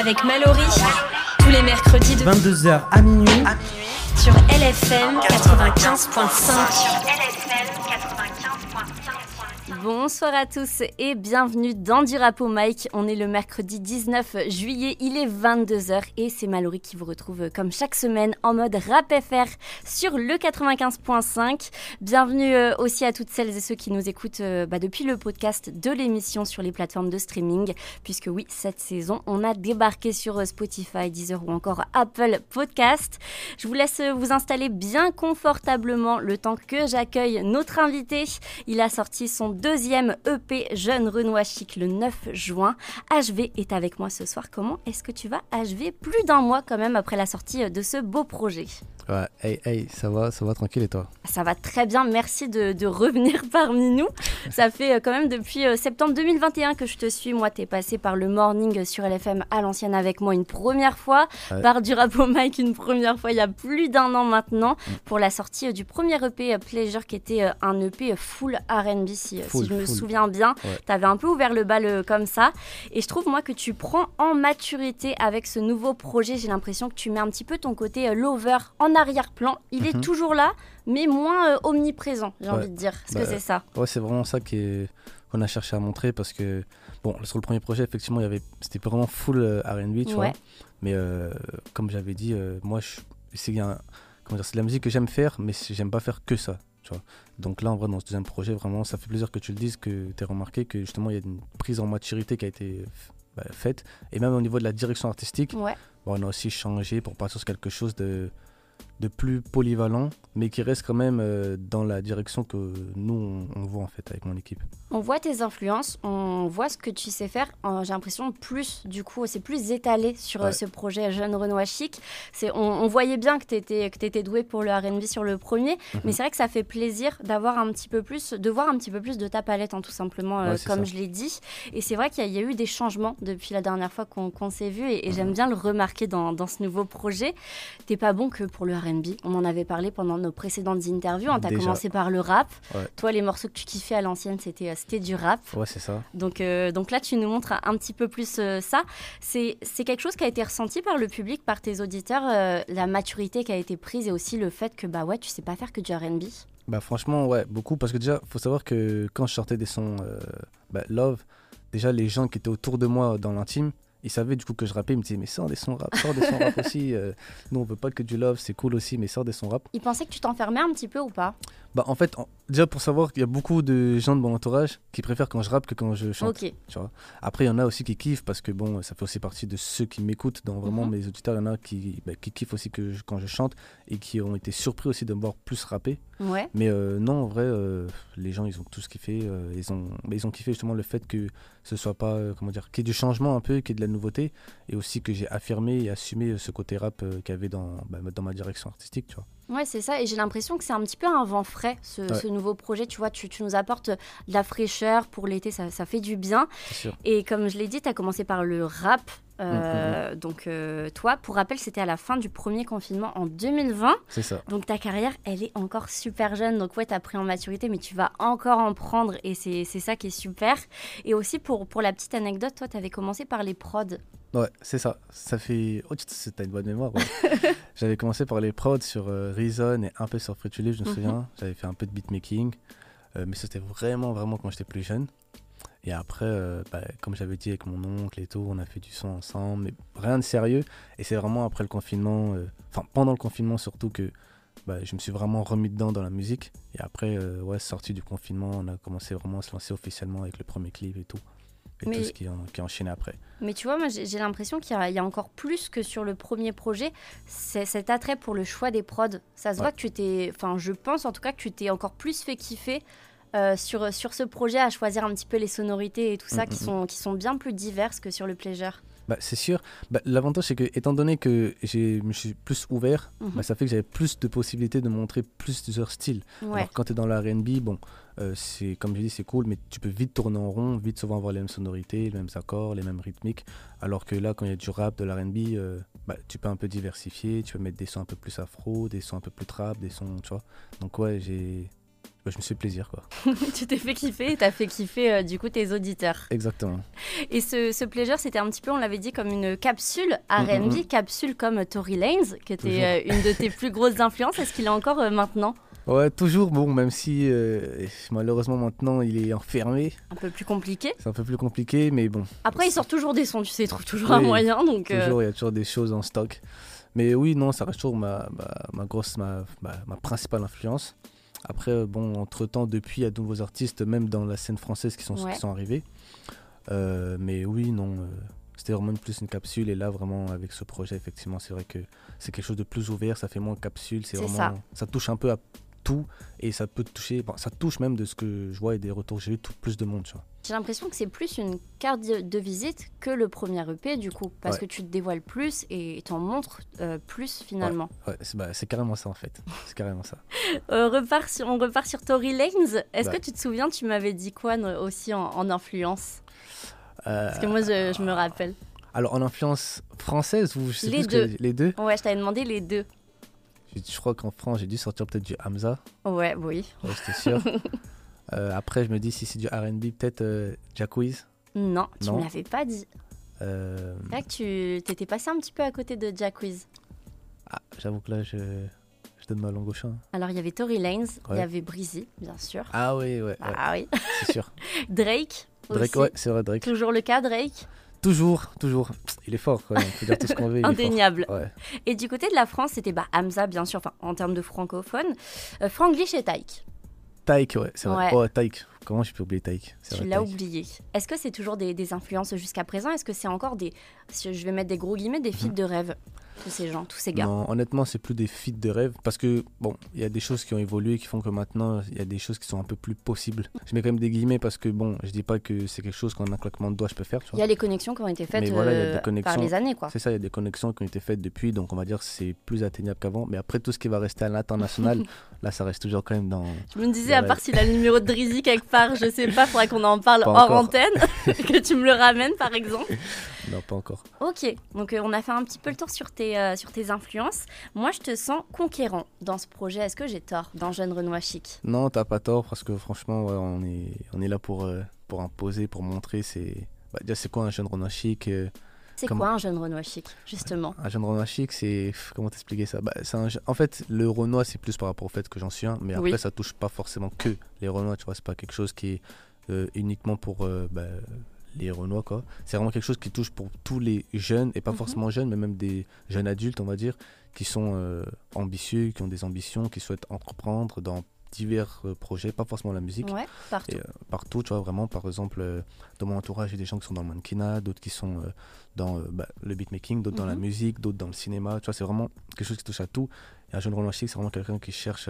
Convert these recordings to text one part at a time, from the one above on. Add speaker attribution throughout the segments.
Speaker 1: avec Mallory. Tous les mercredis de
Speaker 2: 22h à minuit.
Speaker 1: sur LFM 95.5.
Speaker 3: Bonsoir à tous et bienvenue dans du rap mic. On est le mercredi 19 juillet, il est 22h et c'est Mallory qui vous retrouve comme chaque semaine en mode rap FR sur le 95.5. Bienvenue euh, aussi à toutes celles et ceux qui nous écoutent euh, bah, depuis le podcast de l'émission sur les plateformes de streaming. Puisque oui, cette saison, on a débarqué sur euh, Spotify, Deezer ou encore Apple Podcast. Je vous laisse vous installer bien confortablement le temps que j'accueille notre invité. Il a sorti son deuxième EP Jeune Renoir Chic le 9 juin. HV est avec moi ce soir. Comment est-ce que tu vas HV plus d'un mois quand même après la sortie de ce beau projet
Speaker 4: Ouais, hey, hey, ça va, ça va tranquille et toi?
Speaker 3: Ça va très bien, merci de, de revenir parmi nous. Ça fait euh, quand même depuis euh, septembre 2021 que je te suis. Moi, t'es passé par le morning sur LFM à l'ancienne avec moi une première fois,
Speaker 4: Ouais.
Speaker 3: par du rap au mic une première fois il y a plus d'un an maintenant,
Speaker 4: Mm.
Speaker 3: pour la sortie euh, du premier EP Pleasure qui était un EP full RB si, si je me souviens bien.
Speaker 4: Ouais.
Speaker 3: T'avais un peu ouvert le bal euh, comme ça. Et je trouve moi que tu prends en maturité avec ce nouveau projet. J'ai l'impression que tu mets un petit peu ton côté euh, lover en arrière-plan. Il est
Speaker 4: Mhm.
Speaker 3: toujours là, mais moins euh, omniprésent, j'ai
Speaker 4: Ouais.
Speaker 3: envie de dire. Est-ce
Speaker 4: Bah,
Speaker 3: que c'est ça?
Speaker 4: Ouais, c'est vraiment ça qui est- qu'on a cherché à montrer parce que, bon, sur le premier projet, effectivement, il y avait, c'était vraiment full RB, tu
Speaker 3: Ouais.
Speaker 4: vois. Mais euh, comme j'avais dit, euh, moi, c'est, dire, c'est de la musique que j'aime faire, mais j'aime pas faire que ça, tu vois. Donc là, en vrai, dans ce deuxième projet, vraiment, ça fait plaisir que tu le dises, que tu aies remarqué que justement, il y a une prise en maturité qui a été bah, faite. Et même au niveau de la direction artistique,
Speaker 3: Ouais.
Speaker 4: On a aussi changé pour partir sur quelque chose de, de plus polyvalent, mais qui reste quand même euh, dans la direction que nous, on, voit en fait avec mon équipe.
Speaker 3: On voit tes influences, on voit ce que tu sais faire. Euh, J'ai l'impression plus, du coup, c'est plus étalé sur euh,
Speaker 4: Ouais.
Speaker 3: ce projet Jeune Renoir Chic. On, on voyait bien que tu étais, que étais doué pour le RB sur le premier,
Speaker 4: Mhm.
Speaker 3: mais c'est vrai que ça fait plaisir d'avoir un petit peu plus, de voir un petit peu plus de ta palette, hein, tout simplement,
Speaker 4: Ouais,
Speaker 3: comme
Speaker 4: ça.
Speaker 3: je l'ai dit. Et c'est vrai qu'il y, a- il y a eu des changements depuis la dernière fois qu'on s'est vu, et, et
Speaker 4: Mhm.
Speaker 3: j'aime bien le remarquer dans, dans ce nouveau projet. T'es pas bon que pour le RB. On en avait parlé pendant nos précédentes interviews. Tu as
Speaker 4: Déjà.
Speaker 3: commencé par le rap.
Speaker 4: Ouais.
Speaker 3: Toi, les morceaux que tu kiffais à l'ancienne, c'était euh, c'était du rap.
Speaker 4: Ouais, c'est ça.
Speaker 3: Donc, euh, donc là, tu nous montres un, petit peu plus euh, ça. C'est c'est quelque chose qui a été ressenti par le public, par tes auditeurs, euh, la maturité qui a été prise et aussi le fait que bah ouais, tu sais pas faire que du R&B.
Speaker 4: Bah franchement, ouais, beaucoup. Parce que déjà, faut savoir que quand je sortais des sons bah, Love, déjà les gens qui étaient autour de moi dans l'intime, ils savaient du coup que je rappais, ils me disaient mais sors des sons rap, sors des sons rap aussi. euh, nous on veut pas que du love, c'est cool aussi, mais sors des sons rap.
Speaker 3: Ils pensaient que tu t'enfermais un petit peu ou pas?
Speaker 4: Bah en fait, en- déjà pour savoir qu'il y a beaucoup de gens de mon entourage qui préfèrent quand je rappe que quand je chante. Tu vois. Après, il y en a aussi qui kiffent parce que bon, ça fait aussi partie de ceux qui m'écoutent. Dans vraiment
Speaker 3: Mhm.
Speaker 4: mes auditeurs, il y en a qui, bah, qui kiffent aussi que je- quand je chante et qui ont été surpris aussi de me voir plus rapper.
Speaker 3: Ouais.
Speaker 4: Mais euh, non, en vrai, euh, les gens, ils ont tous kiffé. euh, ils, ont, bah, ils ont kiffé justement le fait que ce soit pas, euh, comment dire, qu'il y ait du changement un peu, qu'il y ait de la nouveauté et aussi que j'ai affirmé et assumé ce côté rap qu'il y avait dans, bah, dans ma direction artistique, tu vois.
Speaker 3: Ouais, c'est ça. Et j'ai l'impression que c'est un petit peu un vent frais, ce,
Speaker 4: Ouais.
Speaker 3: ce nouveau projet. Tu vois, tu, tu nous apportes de la fraîcheur pour l'été, ça, ça fait du bien.
Speaker 4: Sûr.
Speaker 3: Et comme je l'ai dit, tu as commencé par le rap.
Speaker 4: Mm,
Speaker 3: Euh, Donc, euh, toi, pour rappel, c'était à la fin du premier confinement en 2020.
Speaker 4: C'est ça.
Speaker 3: Donc, ta carrière, elle est encore super jeune. Donc, ouais, tu as pris en maturité, mais tu vas encore en prendre. Et c'est ça qui est super. Et aussi, pour, pour la petite anecdote, toi, tu avais commencé par les prods.
Speaker 4: Ouais, c'est ça. Ça fait. Oh, tu as une bonne mémoire. ouais. J'avais commencé par les prods sur euh, Reason et un peu sur Free to Live, je me
Speaker 3: Mhm.
Speaker 4: souviens. J'avais fait un peu de beatmaking. euh, mais c'était vraiment, vraiment quand j'étais plus jeune. Et après, euh, bah, comme j'avais dit avec mon oncle et tout, on a fait du son ensemble, mais rien de sérieux. Et c'est vraiment après le confinement, enfin pendant le confinement surtout, que bah, je me suis vraiment remis dedans dans la musique. Et après, ouais, sorti du confinement, on a commencé vraiment à se lancer officiellement avec le premier clip et tout. Et
Speaker 3: Mais-
Speaker 4: tout ce qui, en- qui a enchaîné après.
Speaker 3: Mais tu vois, moi, j'ai l'impression qu'il y, a- il y a encore plus que sur le premier projet, c'est cet attrait pour le choix des prods. Ça se
Speaker 4: Ouais.
Speaker 3: voit que tu t'es, enfin, je pense en tout cas que tu t'es encore plus fait kiffer euh, sur, sur ce projet à choisir un petit peu les sonorités et tout ça
Speaker 4: Mm,
Speaker 3: qui,
Speaker 4: mm,
Speaker 3: sont, qui sont bien plus diverses que sur le Pleasure.
Speaker 4: Bah, c'est sûr. Bah, L'avantage, c'est que, étant donné que je me suis plus ouvert,
Speaker 3: Mhm.
Speaker 4: bah, ça fait que j'avais plus de possibilités de montrer plusieurs styles.
Speaker 3: Ouais.
Speaker 4: Alors, quand tu es dans la RB, bon, euh, c'est comme je dis, c'est cool, mais tu peux vite tourner en rond, vite souvent avoir les mêmes sonorités, les mêmes accords, les mêmes rythmiques. Alors que là, quand il y a du rap, de la RB, euh, bah, tu peux un peu diversifier, tu peux mettre des sons un peu plus afro, des sons un peu plus trap, des sons, tu vois. Donc, ouais, j'ai. Bah, je me suis fait plaisir, quoi.
Speaker 3: tu t'es fait kiffer et t'as fait kiffer euh, du coup tes auditeurs.
Speaker 4: Exactement.
Speaker 3: Et ce, ce pleasure, c'était un petit peu, on l'avait dit, comme une capsule
Speaker 4: Mm,
Speaker 3: R&B,
Speaker 4: mm, mm.
Speaker 3: capsule comme Tory Lanez, qui était euh, une de tes plus grosses influences. Est-ce qu'il est encore euh, maintenant?
Speaker 4: Ouais, toujours, bon, même si euh, malheureusement maintenant il est enfermé,
Speaker 3: un peu plus compliqué
Speaker 4: c'est un peu plus compliqué, mais bon,
Speaker 3: Après, il sort toujours des sons, tu sais, il trouve toujours un moyen, donc... euh,
Speaker 4: toujours, il y a toujours des choses en stock. Mais oui, non, ça reste toujours ma, ma, ma grosse, ma, ma, ma principale influence. Après, euh, bon, entre-temps, depuis, il y a de nouveaux artistes, même dans la scène française, qui sont,
Speaker 3: Ouais.
Speaker 4: qui sont arrivés. Euh, mais oui, non, euh, c'était vraiment plus une capsule. Et là, vraiment, avec ce projet, effectivement, c'est vrai que c'est quelque chose de plus ouvert, ça fait moins capsule. C'est
Speaker 3: C'est
Speaker 4: vraiment,
Speaker 3: ça.
Speaker 4: ça. touche un peu à tout. Et ça peut toucher, bon, ça touche même de ce que je vois et des retours j'ai eu, tout, plus de monde, tu vois.
Speaker 3: J'ai l'impression que c'est plus une carte de, visite que le premier EP, du coup, parce
Speaker 4: Ouais.
Speaker 3: que tu te dévoiles plus et t'en montres euh, plus, finalement.
Speaker 4: Ouais, c'est bah, c'est carrément ça, en fait. C'est carrément ça.
Speaker 3: Euh, repart sur, on repart sur Tory Lanez. Est-ce que tu te souviens, tu m'avais dit quoi aussi en, en influence?
Speaker 4: Euh,
Speaker 3: Parce que moi, je, je me rappelle.
Speaker 4: Alors, en influence française ou je sais
Speaker 3: Les
Speaker 4: plus ce que
Speaker 3: deux.
Speaker 4: Les deux?
Speaker 3: Ouais, je t'avais demandé les deux.
Speaker 4: Je crois qu'en France, j'ai dû sortir peut-être du Hamza.
Speaker 3: Ouais, oui.
Speaker 4: Ouais, c'était sûr. Euh, après, je me dis, si c'est du RB, peut-être euh, Jacquees.
Speaker 3: Non, tu me l'avais pas dit.
Speaker 4: Euh,
Speaker 3: vrai que tu t'étais passé un petit peu à côté de Wiz.
Speaker 4: ah, J'avoue que là, je, je donne ma langue au chat.
Speaker 3: Alors, il y avait Tory Lanez, il y avait Breezy, bien sûr.
Speaker 4: Ah oui, ouais, ouais,
Speaker 3: Ah oui.
Speaker 4: c'est sûr.
Speaker 3: Drake.
Speaker 4: Drake,
Speaker 3: aussi.
Speaker 4: ouais, c'est vrai, Drake.
Speaker 3: Toujours le cas, Drake.
Speaker 4: Toujours, toujours. Il est fort, quoi. On peut dire tout ce qu'on veut.
Speaker 3: Indéniable.
Speaker 4: Ouais.
Speaker 3: Et du côté de la France, c'était bah, Hamza, bien sûr, enfin, en termes de francophone. Euh, Franglish et Taïk.
Speaker 4: Taïk, ouais, c'est vrai.
Speaker 3: Ouais.
Speaker 4: Oh, Taïk. Comment je peux oublier Taïk?
Speaker 3: Tu l'as oublié. Est-ce que c'est toujours des, des influences jusqu'à présent? Est-ce que c'est encore des. Je vais mettre des gros guillemets, des feats de rêve Tous ces gens, tous ces gars?
Speaker 4: Mhm. Non, honnêtement, c'est plus des feats de rêve parce que, bon, il y a des choses qui ont évolué qui font que maintenant, il y a des choses qui sont un peu plus possibles. Je mets quand même des guillemets parce que, bon, je dis pas que c'est quelque chose qu'en un claquement de doigts je peux faire,
Speaker 3: Il y a les connexions qui ont été faites
Speaker 4: voilà, il y a des
Speaker 3: euh, par les années, quoi.
Speaker 4: C'est ça, il y a des connexions qui ont été faites depuis, donc on va dire c'est plus atteignable qu'avant. Mais après, tout ce qui va rester à l'international, là, ça reste toujours quand même dans.
Speaker 3: Je me disais, à part s'il a le numéro de Drizzy quelque part, je sais pas, faudra qu'on en parle
Speaker 4: Pas
Speaker 3: hors
Speaker 4: encore.
Speaker 3: antenne, que tu me le ramènes par exemple.
Speaker 4: Non, pas encore.
Speaker 3: Ok, donc euh, on a fait un petit peu le tour sur tes, euh, sur tes influences. Moi, je te sens conquérant dans ce projet. Est-ce que j'ai tort dans Jeune Renoir Chic?
Speaker 4: Non, t'as pas tort parce que franchement, ouais, on, est, on est là pour, euh, pour imposer, pour montrer. C'est bah, déjà, c'est quoi un jeune Renoir chic?
Speaker 3: C'est quoi un Jeune Renoir Chic, justement
Speaker 4: Un jeune Renoir chic, c'est. Comment t'expliquer ça? Bah, un En fait, le Renoir, c'est plus par rapport au fait que j'en suis un, mais après,
Speaker 3: Oui.
Speaker 4: ça touche pas forcément que les Renois, tu vois. C'est pas quelque chose qui est euh, uniquement pour euh, bah, les Renois, quoi. C'est vraiment quelque chose qui touche pour tous les jeunes, et pas
Speaker 3: Mhm.
Speaker 4: forcément jeunes, mais même des jeunes adultes, on va dire, qui sont euh, ambitieux, qui ont des ambitions, qui souhaitent entreprendre dans divers euh, projets, pas forcément la musique.
Speaker 3: Ouais, partout.
Speaker 4: Et, euh, partout, tu vois, vraiment, par exemple, euh, dans mon entourage, il y a des gens qui sont dans le mannequinat, d'autres qui sont dans bah, le beatmaking, d'autres dans la
Speaker 3: Mhm.
Speaker 4: musique, d'autres dans le cinéma, tu vois, c'est vraiment quelque chose qui touche à tout. Et un jeune Roland Chic, c'est vraiment quelqu'un qui cherche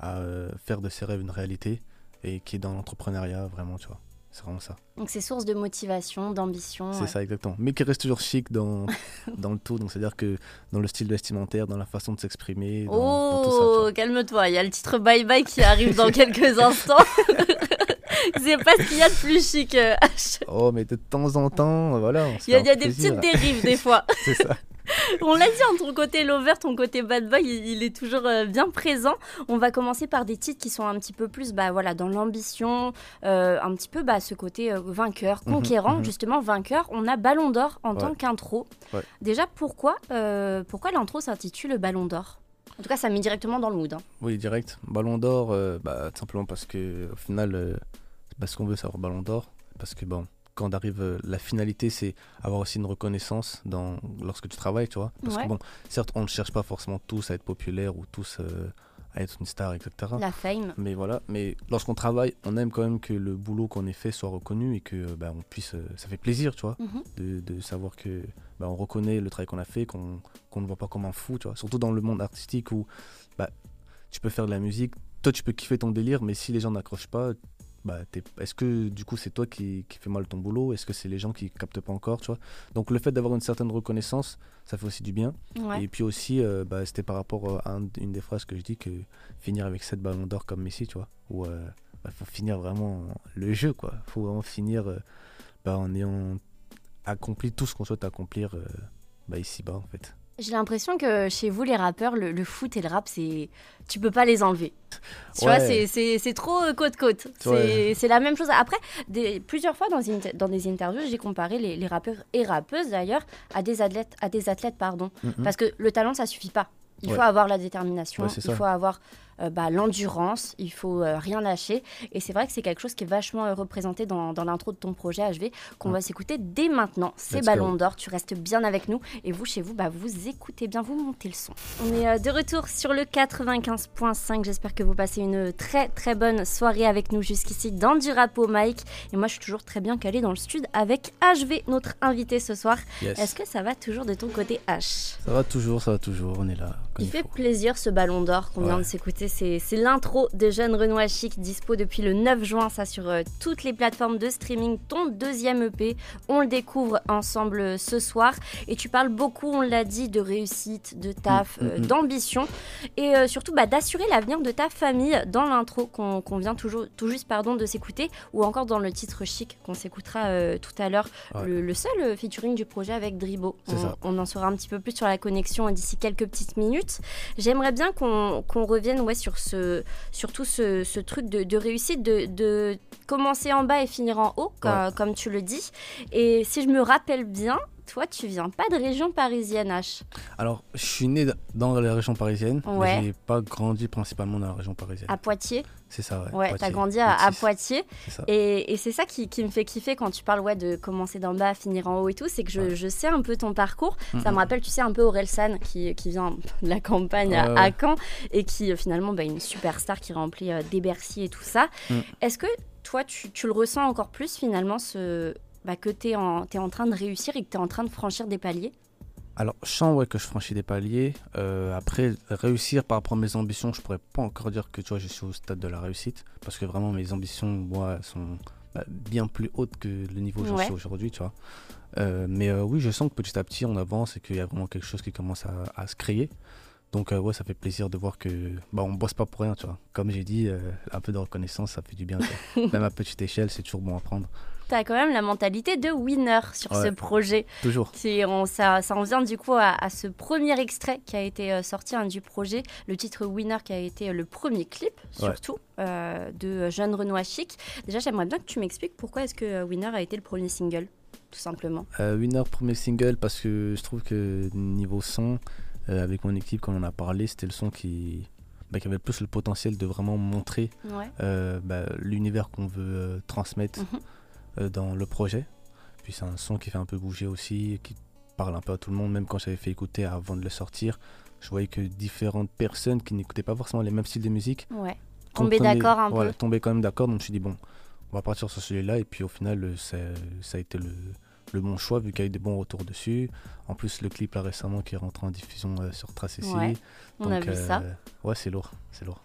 Speaker 4: à faire de ses rêves une réalité et qui est dans l'entrepreneuriat, vraiment, tu vois. C'est vraiment ça.
Speaker 3: Donc c'est source de motivation, d'ambition.
Speaker 4: C'est ça, exactement. Mais qui reste toujours chic dans, dans le tout. Donc, c'est-à-dire que dans le style vestimentaire, dans la façon de s'exprimer,
Speaker 3: Oh, calme-toi, il y a le titre Bye Bye qui arrive dans quelques instants. c'est pas ce qu'il y a de plus chic. euh.
Speaker 4: Oh, mais de temps en temps, voilà.
Speaker 3: Il y a, y a des petites dérives des fois.
Speaker 4: C'est ça.
Speaker 3: On l'a dit, ton côté lover, ton côté bad boy, il, il est toujours euh, bien présent. On va commencer par des titres qui sont un petit peu plus bah, voilà, dans l'ambition, euh, un petit peu bah, ce côté euh, vainqueur,
Speaker 4: Mhm,
Speaker 3: conquérant,
Speaker 4: mhm.
Speaker 3: justement vainqueur. On a Ballon d'Or en
Speaker 4: Ouais.
Speaker 3: tant qu'intro.
Speaker 4: Ouais.
Speaker 3: Déjà, pourquoi, euh, pourquoi l'intro s'intitule Ballon d'Or? En tout cas, ça met directement dans le mood. hein.
Speaker 4: Oui, direct. Ballon d'or, bah, simplement parce que au final, c'est pas ce qu'on veut savoir Ballon d'or. Parce que bon, quand arrive, euh, la finalité, c'est avoir aussi une reconnaissance dans, lorsque tu travailles, tu vois. Parce
Speaker 3: Ouais.
Speaker 4: que bon, certes, on ne cherche pas forcément tous à être populaire ou tous euh, à être une star, etc.
Speaker 3: La fame.
Speaker 4: Mais voilà, mais lorsqu'on travaille, on aime quand même que le boulot qu'on ait fait soit reconnu et que euh, bah, on puisse, ça fait plaisir, tu vois,
Speaker 3: Mhm.
Speaker 4: de, de savoir que bah, on reconnaît le travail qu'on a fait, qu'on qu'on ne voit pas comme un fou, tu vois. Surtout dans le monde artistique où bah, tu peux faire de la musique, toi tu peux kiffer ton délire, mais si les gens n'accrochent pas, bah, t'es- est-ce que du coup c'est toi qui, qui fais mal ton boulot? Est-ce que c'est les gens qui captent pas encore, tu vois? Donc le fait d'avoir une certaine reconnaissance, ça fait aussi du bien.
Speaker 3: Ouais.
Speaker 4: Et puis aussi, euh, bah, c'était par rapport à un- une des phrases que je dis que finir avec 7 ballons d'or comme Messi, tu vois, où il faut finir vraiment le jeu, quoi. faut vraiment finir euh, bah, en ayant accompli tout ce qu'on souhaite accomplir euh, bah, ici-bas, en fait.
Speaker 3: J'ai l'impression que chez vous, les rappeurs, le, le foot et le rap, c'est tu peux pas les enlever. Tu
Speaker 4: Ouais.
Speaker 3: vois, c'est- trop euh, côte-côte. C'est
Speaker 4: Ouais.
Speaker 3: c'est la même chose. Après, des, plusieurs fois dans, une- dans des interviews, j'ai comparé les, les rappeurs et rappeuses d'ailleurs à des athlètes, à des athlètes pardon.
Speaker 4: Mhm.
Speaker 3: Parce que le talent, ça suffit pas. Il
Speaker 4: Ouais.
Speaker 3: faut avoir la détermination, il faut avoir euh, bah, l'endurance, il faut euh, rien lâcher. Et c'est vrai que c'est quelque chose qui est vachement euh, représenté dans, dans l'intro de ton projet HV, qu'on
Speaker 4: Ouais.
Speaker 3: va s'écouter dès maintenant. C'est Ballon d'Or, tu restes bien avec nous. Et vous, chez vous, bah, vous écoutez bien, vous montez le son. On est euh, de retour sur le 95.5. J'espère que vous passez une très très bonne soirée avec nous jusqu'ici dans du rap au Mike. Et moi, je suis toujours très bien calée dans le stud avec HV, notre invité ce soir.
Speaker 4: Yes.
Speaker 3: Est-ce que ça va toujours de ton côté H?
Speaker 4: Ça va toujours, ça va toujours, on est là.
Speaker 3: il fait
Speaker 4: faut.
Speaker 3: plaisir ce ballon d'or qu'on vient de s'écouter. C'est c'est l'intro de Jeune Renoir Chic, dispo depuis le 9 juin, ça sur euh, toutes les plateformes de streaming. Ton deuxième EP, on le découvre ensemble euh, ce soir. Et tu parles beaucoup, on l'a dit, de réussite, de taf,
Speaker 4: Mm, mm,
Speaker 3: euh,
Speaker 4: mm.
Speaker 3: d'ambition. Et surtout bah, d'assurer l'avenir de ta famille dans l'intro qu'on vient toujours, tout juste pardon, de s'écouter. Ou encore dans le titre chic qu'on s'écoutera tout à l'heure.
Speaker 4: Ouais.
Speaker 3: Le, le seul featuring du projet avec Dribo. On, en saura un petit peu plus sur la connexion d'ici quelques petites minutes. J'aimerais bien qu'on qu'on revienne ouais, sur, ce, sur tout ce, ce truc de, de réussite, de, de commencer en bas et finir en haut,
Speaker 4: Ouais.
Speaker 3: comme tu le dis. Et si je me rappelle bien, toi, tu viens pas de région parisienne, H.
Speaker 4: Alors, je suis né dans la région parisienne,
Speaker 3: Ouais.
Speaker 4: mais j'ai pas grandi principalement dans la région parisienne.
Speaker 3: À Poitiers.
Speaker 4: C'est ça, ouais.
Speaker 3: Ouais,
Speaker 4: Poitiers,
Speaker 3: t'as grandi à, à
Speaker 4: 26,
Speaker 3: Poitiers.
Speaker 4: C'est ça.
Speaker 3: Et, et c'est ça qui, qui me fait kiffer quand tu parles ouais, de commencer d'en bas, finir en haut et tout. C'est que je,
Speaker 4: Ouais.
Speaker 3: je sais un peu ton parcours. Ça me rappelle, tu sais, un peu Orelsan qui, qui vient de la campagne à, Caen et qui euh, finalement bah, une superstar qui remplit euh, des Bercy et tout ça.
Speaker 4: Mm.
Speaker 3: Est-ce que toi, tu, tu le ressens encore plus finalement ce, bah, que tu es, en t'es en train de réussir et que tu es en train de franchir des paliers
Speaker 4: Alors, je sens ouais, que je franchis des paliers. Euh, après, réussir par rapport à mes ambitions, je pourrais pas encore dire que tu vois, je suis au stade de la réussite. Parce que vraiment, mes ambitions, moi, sont bah, bien plus hautes que le niveau où j'en
Speaker 3: Ouais.
Speaker 4: suis aujourd'hui, tu vois. Euh, mais euh, oui, je sens que petit à petit, on avance et qu'il y a vraiment quelque chose qui commence à, à se créer. Donc, euh, ouais, ça fait plaisir de voir que bah, on bosse pas pour rien, tu vois. Comme j'ai dit, euh, un peu de reconnaissance, ça fait du bien. Même à petite échelle, c'est toujours bon à prendre.
Speaker 3: Tu as quand même la mentalité de winner sur ce projet.
Speaker 4: Toujours.
Speaker 3: C'est- on- ça, ça en vient du coup à, à ce premier extrait qui a été euh, sorti hein, du projet, le titre Winner qui a été euh, le premier clip
Speaker 4: Ouais.
Speaker 3: surtout euh, de Jeune Renoir Chic. Déjà j'aimerais bien que tu m'expliques pourquoi est-ce que Winner a été le premier single, tout simplement.
Speaker 4: Euh, Winner, premier single, parce que je trouve que niveau son, euh, avec mon équipe, comme on a parlé, c'était le son qui, bah, qui avait le plus le potentiel de vraiment montrer
Speaker 3: Ouais.
Speaker 4: bah, l'univers qu'on veut transmettre
Speaker 3: Mhm.
Speaker 4: Dans le projet. Puis c'est un son qui fait un peu bouger aussi, qui parle un peu à tout le monde, même quand j'avais fait écouter avant de le sortir. Je voyais que différentes personnes qui n'écoutaient pas forcément les mêmes styles de musique
Speaker 3: Ouais.
Speaker 4: Comprenaient-
Speaker 3: d'accord un
Speaker 4: voilà,
Speaker 3: peu.
Speaker 4: tomber quand même d'accord. Donc je me suis dit, bon, on va partir sur celui-là. Et puis au final, euh, ça, ça a été le, le bon choix vu qu'il y a eu des bons retours dessus. En plus, le clip là récemment qui est rentré en diffusion euh, sur Trace ici.
Speaker 3: Ouais, On a vu
Speaker 4: euh,
Speaker 3: ça.
Speaker 4: Ouais, c'est lourd, c'est lourd.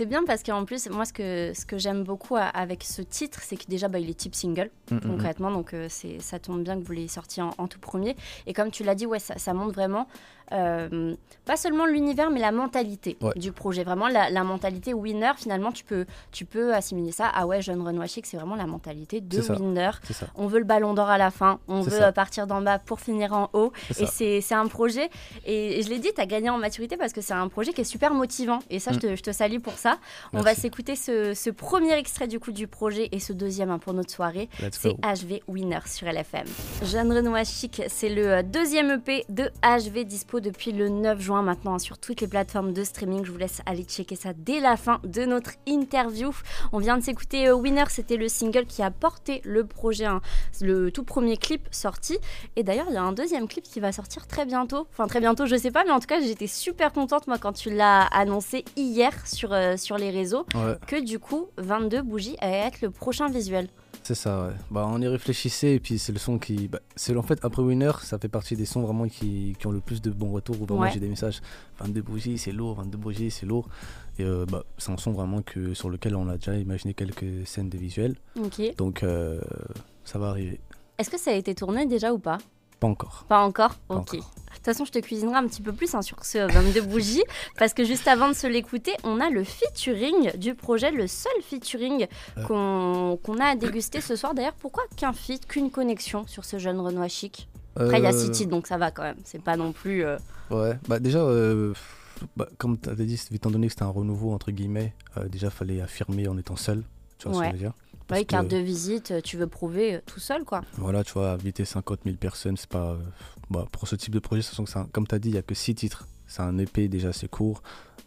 Speaker 3: C'est bien parce qu'en plus, moi, ce que, ce que j'aime beaucoup avec ce titre, c'est que déjà, bah, il est type single,
Speaker 4: Mm, mm, mm.
Speaker 3: concrètement. Donc, euh, c'est, ça tombe bien que vous l'ayez sorti en, en tout premier. Et comme tu l'as dit, ouais, ça, ça montre vraiment, euh, pas seulement l'univers, mais la mentalité
Speaker 4: Ouais.
Speaker 3: du projet. Vraiment, la, la mentalité winner, finalement, tu peux, tu peux assimiler ça. Ah ouais, jeune Renoir Chic, c'est vraiment la mentalité de winner. On veut le ballon d'or à la fin, on veut
Speaker 4: ça.
Speaker 3: euh, partir d'en bas pour finir en haut. Et c'est un projet, et, et je l'ai dit, tu as gagné en maturité parce que c'est un projet qui est super motivant. Et ça, je,
Speaker 4: Mm.
Speaker 3: te, je te salue pour ça. On va s'écouter ce, ce premier extrait du coup du projet et ce deuxième hein, pour notre soirée. C'est. HV Winner sur LFM. Jeanne Renoir Chic, c'est le euh, deuxième EP de HV dispo depuis le 9 juin maintenant hein, sur toutes les plateformes de streaming. Je vous laisse aller checker ça dès la fin de notre interview. On vient de s'écouter euh, Winner, c'était le single qui a porté le projet, hein, le tout premier clip sorti. Et d'ailleurs, il y a un deuxième clip qui va sortir très bientôt. Enfin, très bientôt, je sais pas, mais en tout cas, j'étais super contente moi quand tu l'as annoncé hier sur, euh, sur les réseaux
Speaker 4: Ouais,
Speaker 3: que du coup 22 bougies allait être le prochain visuel.
Speaker 4: C'est ça, ouais. Bah, on y réfléchissait et puis c'est le son qui. Bah, c'est en fait, après Winner, ça fait partie des sons vraiment qui, qui ont le plus de bons retours. Où vraiment
Speaker 3: Ouais.
Speaker 4: j'ai des messages 22 bougies, c'est lourd, 22 bougies, c'est lourd. Et euh, bah, c'est un son vraiment que, sur lequel on a déjà imaginé quelques scènes de visuels. Donc euh, ça va arriver.
Speaker 3: Est-ce que ça a été tourné déjà ou pas?
Speaker 4: Pas encore.
Speaker 3: Pas encore
Speaker 4: Pas
Speaker 3: Ok.
Speaker 4: encore.
Speaker 3: De toute façon, je te cuisinerai un petit peu plus hein, sur ce 22 bougies parce que juste avant de se l'écouter, on a le featuring du projet, le seul featuring
Speaker 4: Euh.
Speaker 3: qu'on a à déguster ce soir. D'ailleurs, pourquoi qu'un feat, qu'une connexion sur ce jeune Renoir chic? Après, il y a
Speaker 4: Euh,
Speaker 3: titres, donc ça va quand même. C'est pas non plus. euh,
Speaker 4: Ouais, bah déjà, euh, bah, comme tu avais dit, étant donné que c'était un renouveau, entre guillemets, euh, déjà, fallait affirmer en étant seul. Tu vois ce
Speaker 3: Ouais.
Speaker 4: que je veux dire?
Speaker 3: Ouais, carte
Speaker 4: que,
Speaker 3: de visite, euh, tu veux prouver euh, tout seul, quoi.
Speaker 4: Voilà, tu vois, inviter 50 000 personnes, c'est pas. euh, bah, pour ce type de projet, sachant que c'est un- comme tu as dit, il n'y a que 6 titres. C'est un EP déjà assez court.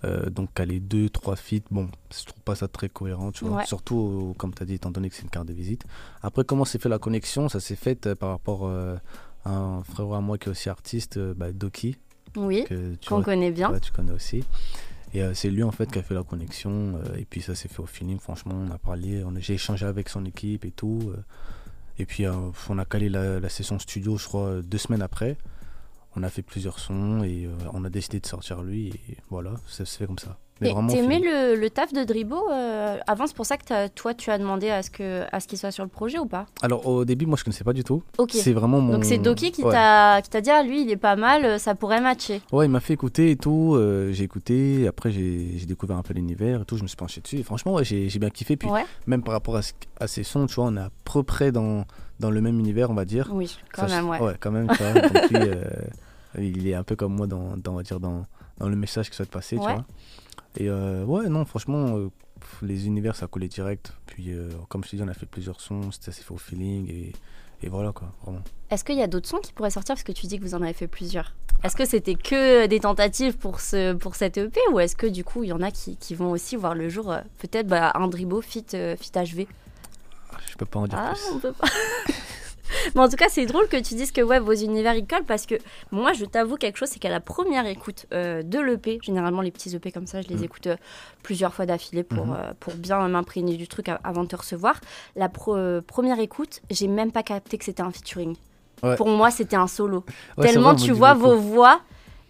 Speaker 4: Euh, donc, à les 2, 3 feats, bon, je trouve pas ça très cohérent, tu vois.
Speaker 3: Ouais.
Speaker 4: Surtout, euh, comme tu as dit, étant donné que c'est une carte de visite. Après, comment s'est fait la connexion? Ça s'est fait euh, par rapport à un frérot à moi qui est aussi artiste, bah, Doki,
Speaker 3: Oui, qu'on connaît bien.
Speaker 4: Tu connais aussi. Et euh, c'est lui en fait qui a fait la connexion. euh, et puis ça s'est fait au feeling. Franchement, on a parlé, on j'ai échangé avec son équipe et tout. euh, et puis on a calé la, la session studio, je crois, deux semaines après. On a fait plusieurs sons et on a décidé de sortir lui. Et voilà, ça se fait comme ça. Mais vraiment.
Speaker 3: T'aimais le, le taf de Dribo euh, avant, c'est pour ça que toi, tu as demandé à ce que à ce qu'il soit sur le projet ou pas?
Speaker 4: Alors au début, moi je connaissais pas du tout.
Speaker 3: Ok.
Speaker 4: C'est vraiment mon.
Speaker 3: Donc c'est Doki qui
Speaker 4: Ouais.
Speaker 3: t'a qui t'a dit ah lui il est pas mal, ça pourrait matcher.
Speaker 4: Ouais, il m'a fait écouter et tout. euh, j'ai écouté. Après, j'ai découvert un peu l'univers et tout. Je me suis penché dessus. Et franchement, ouais, j'ai bien kiffé. Puis
Speaker 3: Ouais.
Speaker 4: même par rapport à, ce- à ces sons, tu vois, on est à peu près dans, dans le même univers, on va dire.
Speaker 3: Oui, quand
Speaker 4: Ça,
Speaker 3: même ouais.
Speaker 4: Ouais, quand même, tu vois. Donc lui, euh, il est un peu comme moi dans, dans, on va dire, dans, dans le message qu'il souhaite passer, tu
Speaker 3: Ouais.
Speaker 4: vois. Et euh, ouais, non, franchement, euh, pff, les univers, ça collait direct. Puis, euh, comme je te dis, on a fait plusieurs sons, c'était assez au feeling. Et, et voilà, quoi, vraiment.
Speaker 3: Est-ce qu'il y a d'autres sons qui pourraient sortir? Parce que tu dis que vous en avez fait plusieurs Est-ce que c'était que des tentatives pour ce pour cette EP ou est-ce que du coup il y en a qui, qui vont aussi voir le jour peut-être bah, un Dribo fit fit HV
Speaker 4: Je peux pas en dire
Speaker 3: Ah,
Speaker 4: plus.
Speaker 3: on peut pas. Mais en tout cas, c'est drôle que tu dises que ouais, vos univers ils collent parce que moi, je t'avoue quelque chose, c'est qu'à la première écoute euh, de l'EP, généralement les petits EP comme ça, je les
Speaker 4: Mhm.
Speaker 3: écoute euh, plusieurs fois d'affilée pour,
Speaker 4: Mhm.
Speaker 3: euh, pour bien m'imprégner du truc avant de te recevoir. La pro- première écoute, j'ai même pas capté que c'était un featuring.
Speaker 4: Ouais.
Speaker 3: Pour moi, c'était un solo.
Speaker 4: Ouais,
Speaker 3: Tellement
Speaker 4: vrai,
Speaker 3: tu vois vos voix,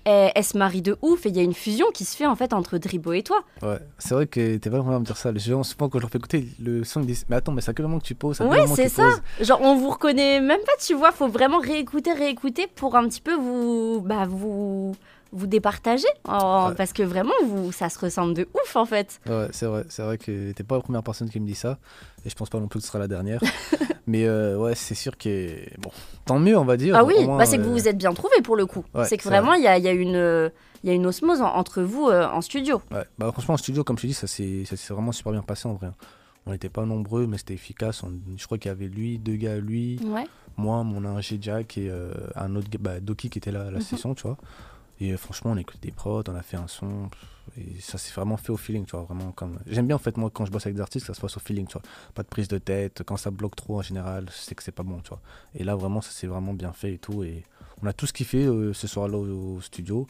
Speaker 3: elles, elles se marient de ouf et il y a une fusion qui se fait en fait entre Dribo et toi.
Speaker 4: Ouais, c'est vrai que t'es vraiment à me dire ça. Les gens, souvent, quand je leur fais écouter le son, ils disent Mais attends, mais c'est à quel moment que tu poses quel
Speaker 3: Ouais, c'est ça.
Speaker 4: poses
Speaker 3: Genre, on vous reconnaît même pas, tu vois. Faut vraiment réécouter, réécouter pour un petit peu vous, bah, vous, vous départager. en-
Speaker 4: Ouais.
Speaker 3: Parce que vraiment, vous, ça se ressemble de ouf, en fait.
Speaker 4: Ouais, c'est vrai, c'est vrai que t'es pas la première personne qui me dit ça, et je pense pas non plus que ce sera la dernière. Mais euh, ouais, c'est sûr que bon, tant mieux, on va dire.
Speaker 3: Ah oui,
Speaker 4: moins,
Speaker 3: bah, c'est que
Speaker 4: euh,
Speaker 3: vous vous êtes bien trouvés pour le coup.
Speaker 4: Ouais,
Speaker 3: c'est que vraiment, il y a, y, a une, il y a une osmose en- entre vous euh, en studio.
Speaker 4: ouais. Bah, franchement, en studio, comme je te dis, ça s'est vraiment super bien passé en vrai. On n'était pas nombreux, mais c'était efficace. On- je crois qu'il y avait lui, deux gars, lui,
Speaker 3: Ouais.
Speaker 4: moi, mon ingé Jack et euh, un autre bah, Doki qui était là à la
Speaker 3: Mhm.
Speaker 4: session, tu vois. Et euh, franchement, on a écouté des prods, on a fait un son, et ça s'est vraiment fait au feeling, tu vois. Vraiment comme... J'aime bien en fait, moi, quand je bosse avec des artistes, que ça se passe au feeling, tu vois. Pas de prise de tête, quand ça bloque trop en général, sais que c'est pas bon, tu vois. Et là, vraiment, ça s'est vraiment bien fait et tout. Et on a tout ce kiffé euh, ce soir-là au, au studio.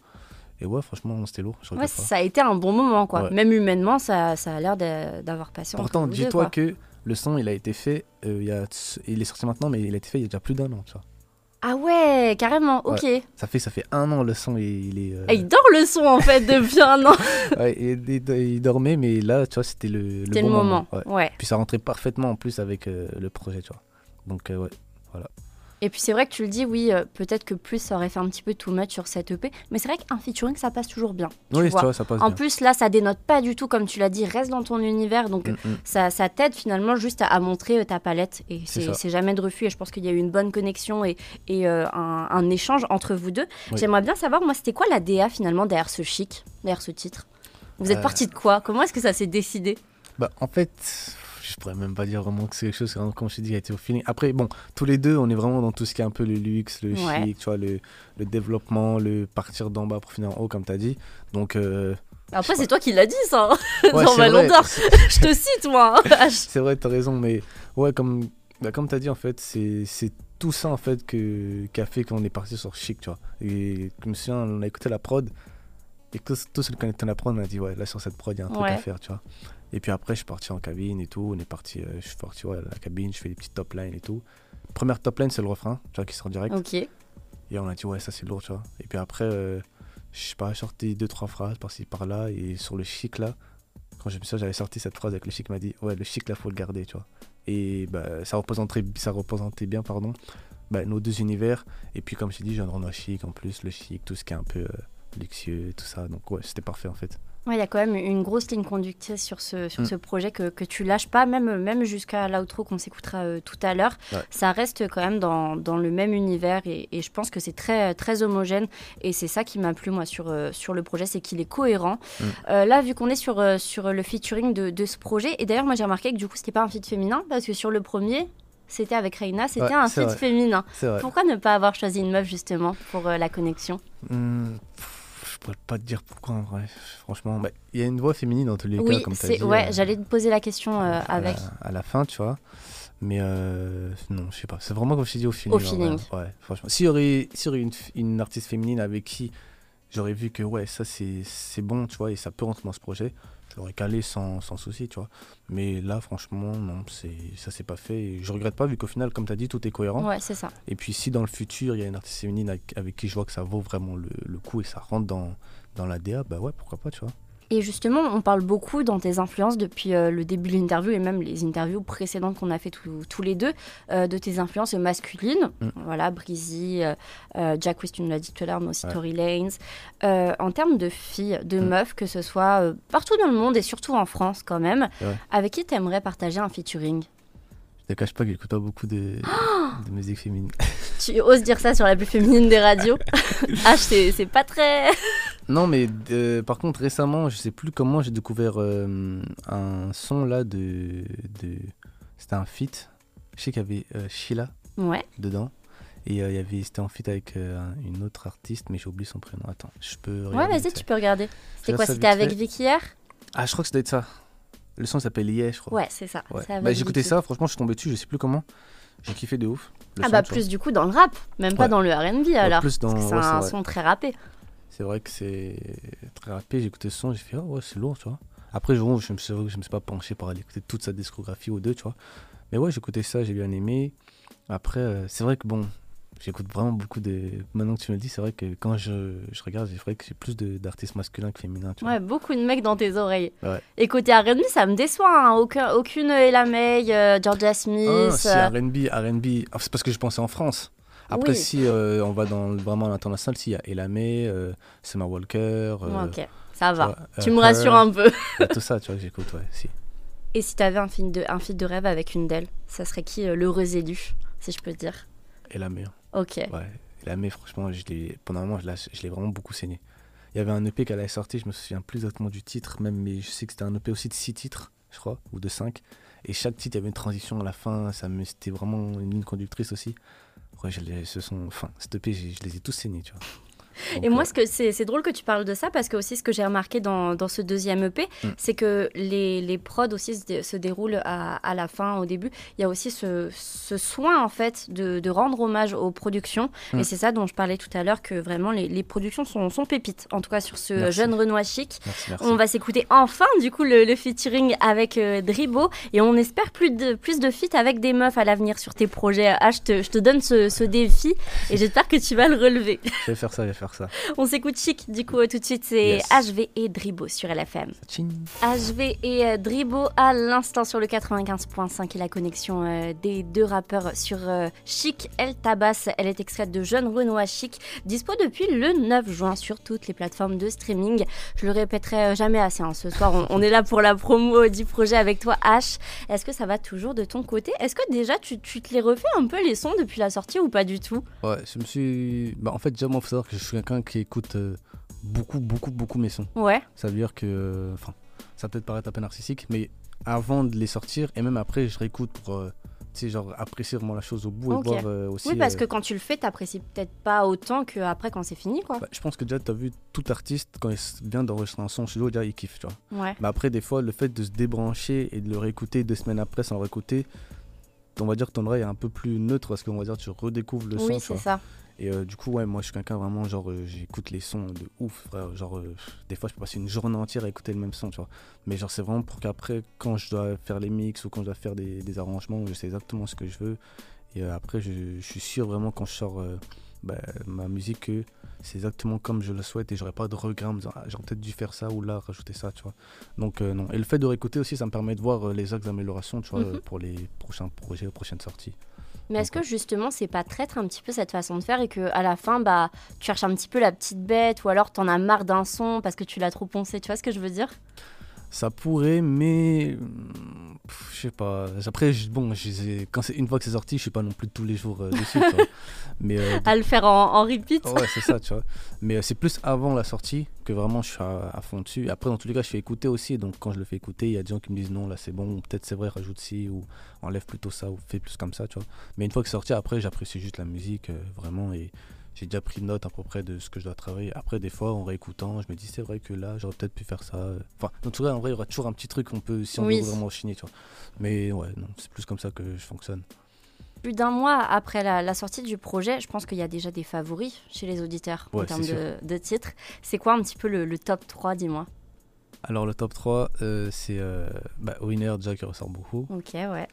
Speaker 4: Et ouais, franchement, c'était lourd.
Speaker 3: Ouais, ça a été un bon moment, quoi.
Speaker 4: Ouais.
Speaker 3: Même humainement, ça, ça a l'air d'a- d'avoir passé
Speaker 4: Pourtant, dis-toi que le son, il a été fait, euh, il, a... il est sorti maintenant, mais il a été fait il y a déjà plus d'un an, tu vois.
Speaker 3: Ah ouais, carrément, ok.
Speaker 4: Ça fait, ça fait un an, le son, il, il est... euh,
Speaker 3: Et il dort le son, en fait, depuis un an.
Speaker 4: Ouais, il dormait, mais là, tu vois, c'était le, le bon
Speaker 3: le moment.
Speaker 4: Ouais.
Speaker 3: ouais.
Speaker 4: Puis ça rentrait parfaitement en plus avec euh, le projet, tu vois. Donc, euh, ouais.
Speaker 3: Et puis c'est vrai que tu le dis, oui, euh, peut-être que plus ça aurait fait un petit peu too much sur cette EP, mais c'est vrai qu'un featuring ça passe toujours bien.
Speaker 4: oui,
Speaker 3: vois.
Speaker 4: tu vois, ça passe
Speaker 3: En
Speaker 4: bien.
Speaker 3: plus là, ça dénote pas du tout comme tu l'as dit, reste dans ton univers, donc
Speaker 4: Mm, mm.
Speaker 3: ça, ça t'aide finalement juste à, à montrer euh, ta palette et
Speaker 4: C'est
Speaker 3: jamais de refus. Et je pense qu'il y a eu une bonne connexion et, et euh, un, un échange entre vous deux.
Speaker 4: Oui.
Speaker 3: J'aimerais bien savoir, moi, c'était quoi la DA finalement derrière ce chic, derrière ce titre? Vous êtes parti de quoi? Comment est-ce que ça s'est décidé?
Speaker 4: Bah, en fait, je pourrais même pas dire vraiment que c'est quelque chose, vraiment, comme je te dis, a été au feeling. Après, bon, tous les deux, on est vraiment dans tout ce qui est un peu le luxe, le
Speaker 3: Ouais.
Speaker 4: chic, tu vois, le, le développement, le partir d'en bas pour finir en haut, comme tu as dit. Donc, euh,
Speaker 3: Après, c'est toi qui l'as dit ça, hein,
Speaker 4: ouais,
Speaker 3: dans Ballon d'Or. Je te cite moi. hein.
Speaker 4: C'est vrai, t'as raison, mais ouais, comme, bah, comme t'as dit, en fait, c'est c'est tout ça, en fait, que, qui a fait qu'on est parti sur Chic, tu vois. Et je me souviens, on a écouté la prod, et tous, tous ceux qui connaissaient la prod, on a dit, ouais, là, sur cette prod, il y a un truc
Speaker 3: Ouais.
Speaker 4: à faire, tu vois. Et puis après, je suis parti en cabine et tout, on est parti, euh, je suis parti ouais, à la cabine, je fais des petites top lines et tout. Première top line, c'est le refrain, tu vois, qui sort direct.
Speaker 3: ok.
Speaker 4: Et on a dit, ouais, ça c'est lourd, tu vois. Et puis après, euh, je sais pas, j'ai sorti deux, trois phrases par-ci, par-là. Et sur le chic, là, quand je me souviens, j'avais sorti cette phrase avec le chic, il m'a dit, ouais, le chic, là, faut le garder, tu vois. Et bah, ça, représentait, ça représentait bien, pardon, bah, nos deux univers. Et puis, comme je t'ai dit, j'ai un chic en plus, le chic, tout ce qui est un peu euh, luxueux, tout ça. Donc, ouais, c'était parfait, en fait.
Speaker 3: Ouais, il y a quand même une grosse ligne conductrice sur ce, sur
Speaker 4: Mm.
Speaker 3: ce projet que, que tu lâches pas, même, même jusqu'à l'outro qu'on s'écoutera euh, tout à l'heure.
Speaker 4: Ouais.
Speaker 3: Ça reste quand même dans, dans le même univers et, et je pense que c'est très, très homogène. Et c'est ça qui m'a plu, moi, sur, euh, sur le projet, c'est qu'il est cohérent.
Speaker 4: Mm.
Speaker 3: Euh, là, vu qu'on est sur, sur le featuring de, de ce projet, et d'ailleurs, moi, j'ai remarqué que du coup, c'était pas un feat féminin parce que sur le premier, c'était avec Reina, c'était
Speaker 4: Ouais,
Speaker 3: un feat
Speaker 4: vrai.
Speaker 3: féminin. Pourquoi ne pas avoir choisi une meuf justement pour euh, la connexion?
Speaker 4: Je pourrais pas te dire pourquoi en vrai. Franchement, bah, il y a une voix féminine dans tous les
Speaker 3: Oui,
Speaker 4: cas, comme tu as dit.
Speaker 3: ouais,
Speaker 4: euh,
Speaker 3: j'allais te poser la question euh,
Speaker 4: à
Speaker 3: avec.
Speaker 4: La, à la fin, tu vois. Mais euh, non, je sais pas. C'est vraiment comme je t'ai dit au feeling.
Speaker 3: Au feeling.
Speaker 4: Ouais, franchement. S'il y aurait, s'il y aurait une, une artiste féminine avec qui j'aurais vu que ouais, ça c'est c'est bon, tu vois, et ça peut rentrer dans ce projet, je l'aurais calé sans, sans souci, tu vois. Mais là, franchement, non, c'est ça s'est pas fait. Et je regrette pas vu qu'au final, comme tu as dit, tout est cohérent.
Speaker 3: Ouais, c'est ça.
Speaker 4: Et puis si dans le futur, il y a une artiste féminine avec, avec qui je vois que ça vaut vraiment le, le coup et ça rentre dans, dans la DA, bah ouais, pourquoi pas, tu vois.
Speaker 3: Et justement, on parle beaucoup dans tes influences depuis euh, le début de l'interview et même les interviews précédentes qu'on a fait tous- tous les deux, euh, de tes influences masculines.
Speaker 4: Mm.
Speaker 3: Voilà, Breezy, euh, Jack West, tu nous l'as dit tout à l'heure, mais aussi
Speaker 4: Ouais.
Speaker 3: Tory Lanez. En termes de filles, de
Speaker 4: Mm.
Speaker 3: meufs, que ce soit partout dans le monde et surtout en France quand même,
Speaker 4: Ouais.
Speaker 3: avec qui tu aimerais partager un featuring?
Speaker 4: Te cache pas que j'écoute pas beaucoup de, de musique féminine.
Speaker 3: Tu oses dire ça sur la plus féminine des radios? Ah, c'est pas très.
Speaker 4: Non, mais euh, par contre, récemment, je sais plus comment j'ai découvert euh, un son là de. de... C'était un feat. Je sais qu'il y avait euh, Sheila
Speaker 3: Ouais.
Speaker 4: dedans. Et il y avait, c'était en feat avec une autre artiste, mais j'ai oublié son prénom. Attends, je peux.
Speaker 3: Ouais,
Speaker 4: regarder
Speaker 3: vas-y,
Speaker 4: vite
Speaker 3: tu peux regarder. C'était quoi? C'était avec. Vicky hier?
Speaker 4: Ah, je crois que ça doit être ça. Le son s'appelle Yeah, je crois.
Speaker 3: Ouais, c'est ça.
Speaker 4: Ouais.
Speaker 3: avec
Speaker 4: Bah, j'ai écouté ça, franchement, je suis tombé dessus, je sais plus comment. J'ai kiffé de ouf. le
Speaker 3: Ah
Speaker 4: son,
Speaker 3: bah
Speaker 4: vois.
Speaker 3: plus du coup dans le rap, même pas
Speaker 4: Ouais.
Speaker 3: dans le R&B alors.
Speaker 4: plus dans-
Speaker 3: parce que c'est un
Speaker 4: vrai.
Speaker 3: son très rappé.
Speaker 4: C'est vrai que c'est très rapide. J'ai écouté ce son, j'ai fait, oh ouais, c'est lourd, tu vois. Après, je, je, me suis, je me suis pas penché pour aller écouter toute sa discographie ou deux, tu vois. Mais ouais, j'ai écouté ça, j'ai bien aimé. Après, euh, c'est vrai que bon, j'écoute vraiment beaucoup de. Maintenant que tu me le dis, c'est vrai que quand je, je regarde, c'est vrai que j'ai plus d'artistes masculins que féminins, tu vois.
Speaker 3: Ouais, beaucoup de mecs dans tes oreilles.
Speaker 4: Ouais.
Speaker 3: Et côté R&B, ça me déçoit. hein. Aucun, aucune Ella May, euh, Georgia Smith.
Speaker 4: Ah, si,
Speaker 3: euh,
Speaker 4: RB, RB. ah, c'est parce que je pensais en France. Après,
Speaker 3: Oui.
Speaker 4: si euh, on va dans vraiment à l'international, s'il y a Elamé, euh, Summer Walker.
Speaker 3: ouais, ok, ça
Speaker 4: tu
Speaker 3: va. Tu me rassures un peu.
Speaker 4: Tout ça, tu vois, que j'écoute, ouais, si.
Speaker 3: Et si t'avais un film de, un feat de rêve avec une d'elles, ça serait qui euh, l'heureux élu, si je peux dire?
Speaker 4: Elamé.
Speaker 3: Ok.
Speaker 4: Ouais, la mais franchement, pendant un moment, je l'ai, vraiment beaucoup saigné. Il y avait un EP qu'elle avait sorti, je me souviens plus exactement du titre, même, mais je sais que c'était un EP aussi de 6 titres, je crois, ou de 5. Et chaque titre, il y avait une transition à la fin, c'était vraiment une ligne conductrice aussi. Ouais, je ce sont, enfin, cet EP, je les ai tous saignés, tu vois. Donc,
Speaker 3: Et moi, ce que c'est, c'est drôle que tu parles de ça parce que aussi ce que j'ai remarqué dans, dans ce deuxième EP,
Speaker 4: Mm.
Speaker 3: c'est que les, les prods aussi se, dé- se déroulent à, à la fin, au début. Il y a aussi ce, ce soin en fait de, de rendre hommage aux productions.
Speaker 4: Mm.
Speaker 3: Et c'est ça dont je parlais tout à l'heure que vraiment les, les productions sont, sont pépites. En tout cas sur ce
Speaker 4: Merci.
Speaker 3: jeune Renoir chic.
Speaker 4: merci, merci.
Speaker 3: On va s'écouter enfin du coup le, le featuring avec euh, Dribo et on espère plus de, plus de feats avec des meufs à l'avenir sur tes projets. Ah, je te, je te donne ce, ce défi et j'espère que tu vas le relever.
Speaker 4: Je vais faire ça, je vais faire ça.
Speaker 3: On s'écoute chic du coup tout de suite c'est
Speaker 4: Yes.
Speaker 3: HV et Dribo sur LFM.
Speaker 4: Tching.
Speaker 3: HV et euh, Dribo à l'instant sur le 95.5 et la connexion euh, des deux rappeurs sur euh, Chic El Tabas. Elle est extraite de Jeune Renoir Chic, dispo depuis le 9 juin sur toutes les plateformes de streaming. Je le répéterai jamais assez. hein. Ce soir, on, on est là pour la promo du projet avec toi, H. Est-ce que ça va toujours de ton côté? Est-ce que déjà tu, tu te les refais un peu les sons depuis la sortie ou pas du tout?
Speaker 4: Ouais, je me suis. Bah, en fait, déjà, moi, faut savoir que je suis quelqu'un qui écoute euh, beaucoup, beaucoup, beaucoup mes sons.
Speaker 3: Ouais.
Speaker 4: Ça veut dire que. euh, Enfin, ça peut être paraître un peu narcissique, mais avant de les sortir, et même après, je réécoute pour. euh, tu sais, genre, apprécier vraiment la chose au bout et voir aussi.
Speaker 3: Oui, parce que quand tu le fais, t'apprécies peut-être pas autant qu'après quand c'est fini, quoi.
Speaker 4: bah, je pense que déjà, tu as vu tout artiste, quand il vient d'enregistrer un son chez lui, déjà, il kiffe, tu vois.
Speaker 3: Ouais.
Speaker 4: Mais après, des fois, le fait de se débrancher et de le réécouter deux semaines après sans le réécouter, on va dire que ton oreille est un peu plus neutre parce qu'on va dire que tu redécouvres le
Speaker 3: Oui,
Speaker 4: son, tu
Speaker 3: c'est ça.
Speaker 4: Et euh, du coup, ouais, moi je suis quelqu'un vraiment, genre, euh, j'écoute les sons de ouf, frère. Genre, euh, des fois, je peux passer une journée entière à écouter le même son, tu vois. Mais genre, c'est vraiment pour qu'après, quand je dois faire les mix ou quand je dois faire des, des arrangements, je sais exactement ce que je veux. Et après, je, je suis sûr vraiment quand je sors bah, ma musique que c'est exactement comme je le souhaite et j'aurais pas de regrets en me disant, ah, j'aurais peut-être dû faire ça ou là, rajouter ça, tu vois. Donc, euh, non. Et le fait de réécouter aussi, ça me permet de voir euh, les axes d'amélioration, tu vois,
Speaker 3: Mhm.
Speaker 4: euh, pour les prochains projets, les prochaines sorties.
Speaker 3: Mais est-ce que justement, c'est pas traître un petit peu cette façon de faire et que à la fin, bah, tu cherches un petit peu la petite bête ou alors t'en as marre d'un son parce que tu l'as trop poncé, tu vois ce que je veux dire?
Speaker 4: Ça pourrait, mais pff, je sais pas. Après, bon, quand c'est une fois que c'est sorti, je suis pas non plus tous les jours euh, dessus. Mais euh,
Speaker 3: À le faire en, en repeat
Speaker 4: ouais, c'est ça, tu vois. Mais euh, c'est plus avant la sortie que vraiment je suis à, à fond dessus. Après, dans tous les cas, je fais écouter aussi. Donc, quand je le fais écouter, il y a des gens qui me disent non, là c'est bon, ou peut-être c'est vrai, rajoute ci, ou enlève plutôt ça, ou fais plus comme ça, tu vois. Mais une fois que c'est sorti, après, j'apprécie juste la musique, vraiment. Et j'ai déjà pris note à peu près de ce que je dois travailler. Après, des fois, en réécoutant, je me dis c'est vrai que là, j'aurais peut-être pu faire ça. Enfin, en tout cas, en vrai, il y aura toujours un petit truc qu'on peut, si on
Speaker 3: Oui.
Speaker 4: veut vraiment chiner, tu vois. Mais ouais, non, c'est plus comme ça que je fonctionne.
Speaker 3: Plus d'un mois après la, la sortie du projet, je pense qu'il y a déjà des favoris chez les auditeurs en termes de, de titres. C'est quoi un petit peu le, le top 3, dis-moi?
Speaker 4: Alors, le top 3, euh, c'est euh, bah, Winner, déjà qui ressort beaucoup.
Speaker 3: Ok, ouais.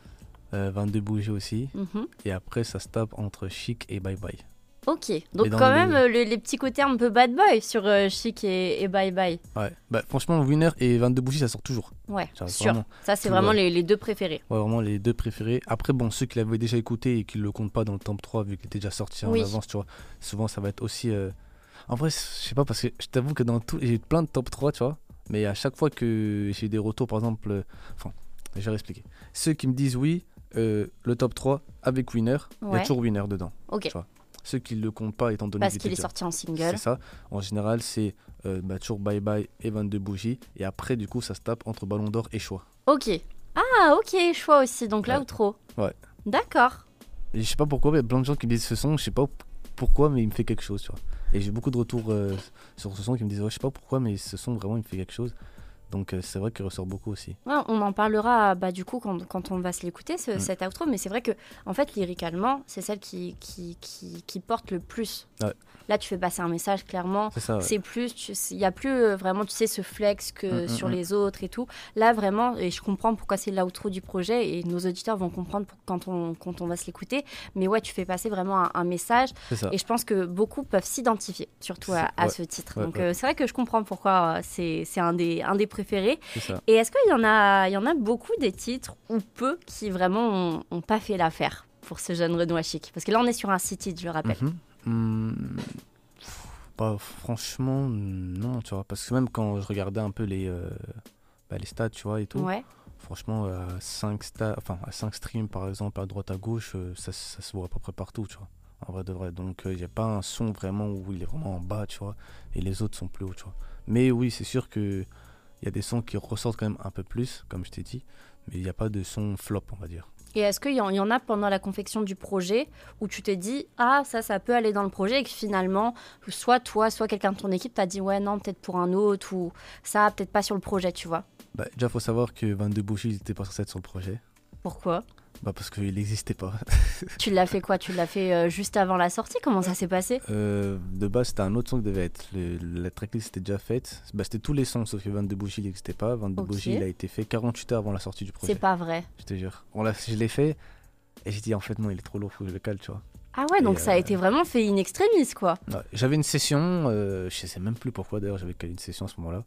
Speaker 4: Euh, 22 bougies aussi.
Speaker 3: Mhm.
Speaker 4: Et après, ça se tape entre Chic et Bye Bye.
Speaker 3: Ok, donc quand même euh, le- les petits côtés un peu bad boy sur euh, Chic et, et Bye Bye.
Speaker 4: Ouais. Bah, franchement, Winner et 22 bougies, ça sort toujours.
Speaker 3: Ouais,
Speaker 4: Ça,
Speaker 3: sûr.
Speaker 4: vraiment.
Speaker 3: Ça, c'est vraiment les, les deux préférés.
Speaker 4: Ouais, vraiment les deux préférés. Après, bon, ceux qui l'avaient déjà écouté et qui le comptent pas dans le top 3 vu qu'il était déjà sorti
Speaker 3: Oui.
Speaker 4: en avance, tu vois. Souvent, ça va être aussi. euh, En vrai, je sais pas, parce que je t'avoue que dans tout. J'ai plein de top 3, tu vois. Mais à chaque fois que j'ai des retours, par exemple. euh, Enfin, je vais réexpliquer. Ceux qui me disent oui, le top 3 avec Winner, il y a toujours Winner dedans.
Speaker 3: Ok,
Speaker 4: Tu vois. Ceux qui le comptent pas, étant donné
Speaker 3: parce
Speaker 4: qu'il
Speaker 3: est sorti en single.
Speaker 4: C'est ça. En général, c'est euh, bah, toujours Bye Bye et 22 bougies. Et après, du coup, ça se tape entre Ballon d'Or et Choix.
Speaker 3: Ok. Ah, ok, choix aussi, donc là
Speaker 4: Ouais.
Speaker 3: ou trop
Speaker 4: Ouais.
Speaker 3: D'accord.
Speaker 4: Et je sais pas pourquoi, mais il y a plein de gens qui me disent ce son, je sais pas pourquoi, mais il me fait quelque chose, tu vois. Et j'ai beaucoup de retours euh, sur ce son qui me disent, ouais, je sais pas pourquoi, mais ce son, vraiment, il me fait quelque chose. Donc, euh, c'est vrai qu'il ressort beaucoup aussi.
Speaker 3: Ouais, on en parlera bah, du coup quand, quand on va se l'écouter, ce,
Speaker 4: Mm.
Speaker 3: cet outro, mais c'est vrai que en fait, lyricalement, c'est celle qui, qui, qui, qui porte le plus.
Speaker 4: Ouais.
Speaker 3: Là, tu fais passer un message clairement.
Speaker 4: C'est ouais.
Speaker 3: Plus, il n'y a plus euh, vraiment, tu sais, ce flex que
Speaker 4: Mm, mm,
Speaker 3: sur les autres et tout. Là, vraiment, et je comprends pourquoi c'est l'outro du projet et nos auditeurs vont comprendre pour- quand, on, quand on va se l'écouter. Mais ouais, tu fais passer vraiment un, un message et je pense que beaucoup peuvent s'identifier, surtout à, ce titre. Donc euh, c'est vrai que je comprends pourquoi c'est c'est un des, un des préférés. Et est-ce qu'il y en a, il y en a beaucoup des titres ou peu qui vraiment ont, ont pas fait l'affaire pour ce jeune Renoir chic Parce que là, on est sur un city, je le rappelle.
Speaker 4: Mhm. Hum, bah, franchement, non, tu vois. Parce que même quand je regardais un peu les, euh, bah, les stats, tu vois, et tout,
Speaker 3: Ouais.
Speaker 4: franchement, à 5, enfin, à 5 streams, par exemple, à droite, à gauche, euh, ça, ça se voit à peu près partout, tu vois. En vrai de vrai. Donc, il n'y a pas un son vraiment où il est vraiment en bas, tu vois. Et les autres sont plus hauts, tu vois. Mais oui, c'est sûr que il y a des sons qui ressortent quand même un peu plus, comme je t'ai dit. Mais il n'y a pas de son flop, on va dire.
Speaker 3: Et est-ce qu'il y, y en a pendant la confection du projet où tu t'es dit ah ça ça peut aller dans le projet et que finalement soit toi soit quelqu'un de ton équipe t'a dit ouais non peut-être pour un autre ou ça peut-être pas sur le projet tu vois?
Speaker 4: Bah, déjà, faut savoir que 22 bougies, il n'était pas censé être sur le projet.
Speaker 3: pourquoi?
Speaker 4: Bah, parce qu'il n'existait pas.
Speaker 3: tu l'as fait quoi? Tu l'as fait euh, juste avant la sortie? Comment ça s'est passé?
Speaker 4: Euh, de base, c'était un autre son qui devait être. Le- la tracklist était déjà faite. Bah, c'était tous les sons, sauf que 22 bougies, n'existait pas. 22
Speaker 3: Ok.
Speaker 4: bougies, il a été fait 48 heures avant la sortie du projet.
Speaker 3: c'est pas vrai
Speaker 4: Je te jure. On l'a- je l'ai fait et j'ai dit en fait non, il est trop lourd, faut que je le cale, tu vois.
Speaker 3: ah ouais donc
Speaker 4: Et,
Speaker 3: ça a
Speaker 4: euh,
Speaker 3: été vraiment fait in extremis quoi
Speaker 4: Ouais, J'avais une session, je sais même plus pourquoi d'ailleurs j'avais calé une session à ce moment-là.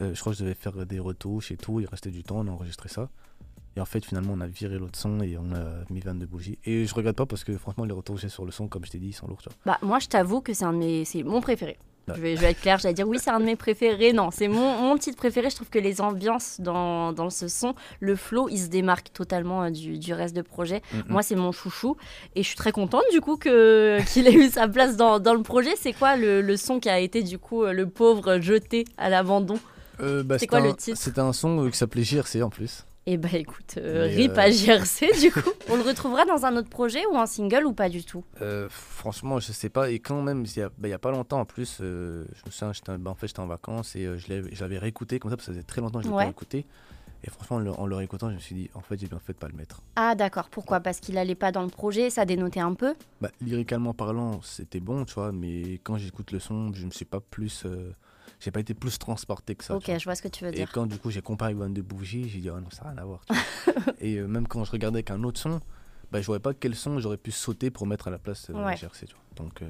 Speaker 4: Je crois que je devais faire des retouches et tout, il restait du temps, on a enregistré ça. Et en fait, finalement, on a viré l'autre son et on a mis 22 bougies. Et je regrette pas parce que franchement, les retours que j'ai sur le son, comme je t'ai dit, ils sont lourds, tu vois.
Speaker 3: Bah, moi, je t'avoue que c'est un de mes, c'est mon préféré.
Speaker 4: Ouais.
Speaker 3: Je, vais, je vais être claire, j'allais dire oui, c'est un de mes préférés. Non, c'est mon, mon titre préféré. Je trouve que les ambiances dans, dans ce son, le flow, il se démarque totalement euh, du, du reste de projet. Moi, c'est mon chouchou. Et je suis très contente du coup qu'il ait eu sa place dans, dans le projet. C'est quoi le, le son qui a été du coup euh, le pauvre jeté à l'abandon?
Speaker 4: Euh, bah,
Speaker 3: C'est quoi le titre?
Speaker 4: C'était un son qui s'appelait JRC en plus.
Speaker 3: Eh bah écoute, euh, rip
Speaker 4: euh,
Speaker 3: à JRC du coup. On le retrouvera dans un autre projet ou en single ou pas du tout?
Speaker 4: Euh, franchement, je sais pas. Et quand même, il y a, bah, il y a pas longtemps en plus, euh, je me souviens, j'étais, bah, en fait, j'étais en vacances et je, l'avais, réécouté comme ça parce que ça faisait très longtemps que je l'avais
Speaker 3: Ouais.
Speaker 4: pas écouté. Et franchement, en le, en le réécoutant, je me suis dit, en fait, j'ai bien fait de pas le mettre.
Speaker 3: Ah d'accord, pourquoi? Parce qu'il allait pas dans le projet, ça dénotait un peu?
Speaker 4: Bah, lyricalement parlant, c'était bon, tu vois, mais quand j'écoute le son, je me suis pas plus. J'ai pas été plus transporté que ça.
Speaker 3: Ok, je vois ce que tu veux
Speaker 4: Et
Speaker 3: dire.
Speaker 4: quand du coup j'ai comparé avec de bougies, j'ai dit, ah non, ça n'a rien à voir. et euh, même quand je regardais avec un autre son, bah, je voyais pas quel son j'aurais pu sauter pour mettre à la place euh,
Speaker 3: Ouais.
Speaker 4: GRC, tu vois. Donc, euh,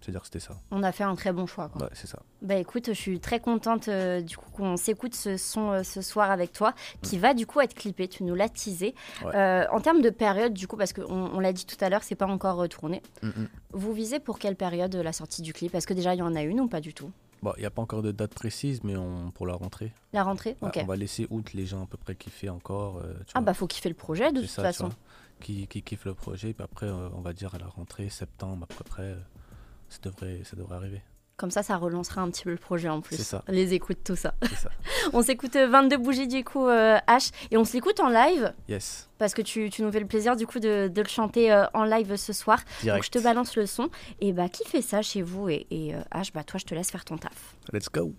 Speaker 4: C'est-à-dire que c'était ça.
Speaker 3: On a fait un très bon choix. Quoi.
Speaker 4: Ouais, c'est ça.
Speaker 3: Bah écoute, je suis très contente euh, du coup qu'on s'écoute ce son euh, ce soir avec toi, qui va du coup être clippé. Tu nous l'as teasé.
Speaker 4: Ouais.
Speaker 3: Euh, en termes de période, du coup, parce qu'on on, l'a dit tout à l'heure, c'est pas encore euh, tourné.
Speaker 4: Mm, mm.
Speaker 3: Vous visez pour quelle période la sortie du clip? Est-ce que déjà il y en a une ou pas du tout?
Speaker 4: Bon, il n'y a pas encore de date précise, mais on, pour la rentrée,
Speaker 3: La rentrée
Speaker 4: ouais,
Speaker 3: Ok.
Speaker 4: on va laisser août les gens à peu près kiffer encore. euh, tu
Speaker 3: Ah
Speaker 4: vois.
Speaker 3: bah faut kiffer le projet de toute
Speaker 4: ça,
Speaker 3: façon.
Speaker 4: qui, qui kiffe le projet. Puis après, euh, on va dire à la rentrée, septembre, à peu près, euh, ça, devrait, ça devrait arriver.
Speaker 3: Comme ça, ça relancera un petit peu le projet en plus.
Speaker 4: C'est ça.
Speaker 3: Les écoutes, tout ça. On s'écoute euh, 22 bougies du coup, euh, H, et on se l'écoute en live,
Speaker 4: Yes,
Speaker 3: parce que tu, tu nous fais le plaisir du coup de, de le chanter euh, en live ce soir. Donc
Speaker 4: direct.
Speaker 3: je te balance le son, et bah qui fait ça chez vous? Et, et euh, H, bah toi je te laisse faire ton taf.
Speaker 4: Let's go.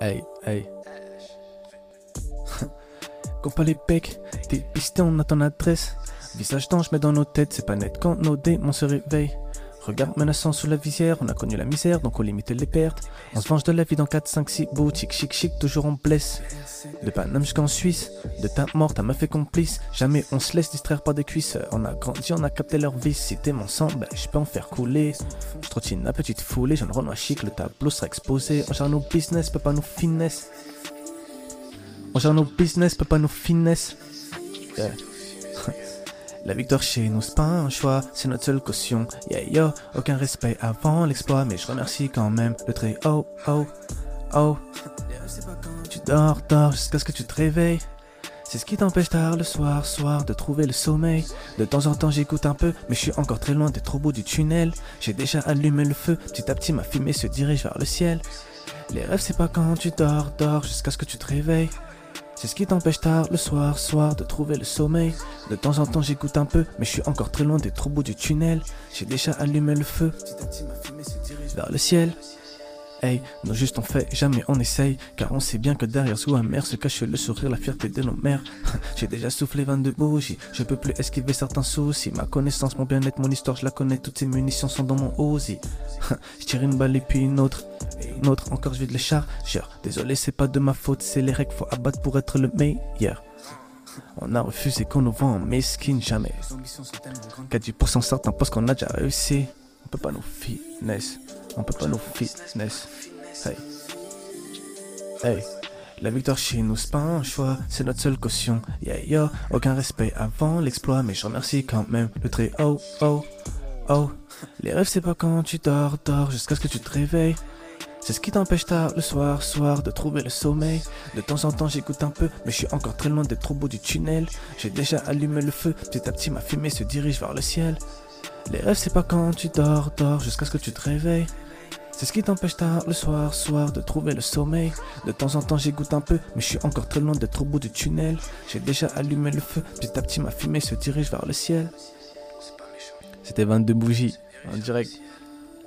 Speaker 4: Hey, hey. Compas les pecs, t'es pisté, on a ton adresse. Visage d'ange, mais dans nos têtes, c'est pas net quand nos démons se réveillent. Regard menaçant sous la visière, on a connu la misère, donc on limite les pertes. On se venge de la vie dans 4, 5, 6 boutiques, chic, chic, toujours on blesse. De Paname jusqu'en Suisse, de ta mort, ta meuf est complice. Jamais on se laisse distraire par des cuisses. On a grandi, on a capté leur vice. Si t'es mon sang, ben je peux en faire couler. Je trottine la petite foulée, j'en renois chic, le tableau sera exposé. On gère nos business, peut pas nous finesse. On gère nos business, peut pas. Yeah. La victoire chez nous, c'est pas un choix, c'est notre seule caution. Yeah, yo, aucun respect avant l'exploit, mais je remercie quand même le très oh, oh, oh. Tu dors, dors jusqu'à ce que tu te réveilles. C'est ce qui t'empêche tard le soir, soir, de trouver le sommeil. De temps en temps j'écoute un peu, mais je suis encore très loin d'être au du tunnel. J'ai déjà allumé le feu, petit à petit ma fumée se dirige vers le ciel. Les rêves c'est pas quand tu dors, dors jusqu'à ce que tu te réveilles. C'est ce qui t'empêche tard le soir, soir, de trouver le sommeil. De temps en temps j'écoute un peu, mais je suis encore très loin au bout du tunnel. J'ai déjà allumé le feu, vers le ciel. Hey, non juste on fait, jamais on essaye, car on sait bien que derrière sous amer se cache le sourire, la fierté de nos mères. J'ai déjà soufflé 22 bougies, je peux plus esquiver certains soucis. Ma connaissance, mon bien-être, mon histoire, je la connais, toutes ces munitions sont dans mon osier. je tire une balle et puis une autre, et une autre, encore je vide les chargeurs. Désolé, c'est pas de ma faute, c'est les règles, faut abattre pour être le meilleur. On a refusé qu'on nous vend en mesquine, jamais. Qu'à 10% certains parce qu'on a déjà réussi. On peut pas nous finesse, on peut pas nous finesse. Hey. Hey. La victoire chez nous, c'est pas un choix, c'est notre seule caution. Yeah, aucun respect avant l'exploit, mais je remercie quand même le très oh, oh, oh. Les rêves, c'est pas quand tu dors, dors jusqu'à ce que tu te réveilles. C'est ce qui t'empêche tard le soir, soir, de trouver le sommeil. De temps en temps, j'écoute un peu, mais je suis encore très loin au bout du tunnel. J'ai déjà allumé le feu, petit à petit, ma fumée se dirige vers le ciel. Les rêves, c'est pas quand tu dors, dors jusqu'à ce que tu te réveilles. C'est ce qui t'empêche tard le soir, soir, de trouver le sommeil. De temps en temps, j'écoute un peu, mais je suis encore très loin d'être au bout du tunnel. J'ai déjà allumé le feu, petit à petit, ma fumée se dirige vers le ciel. C'était 22 bougies en direct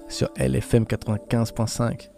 Speaker 4: sur LFM 95.5.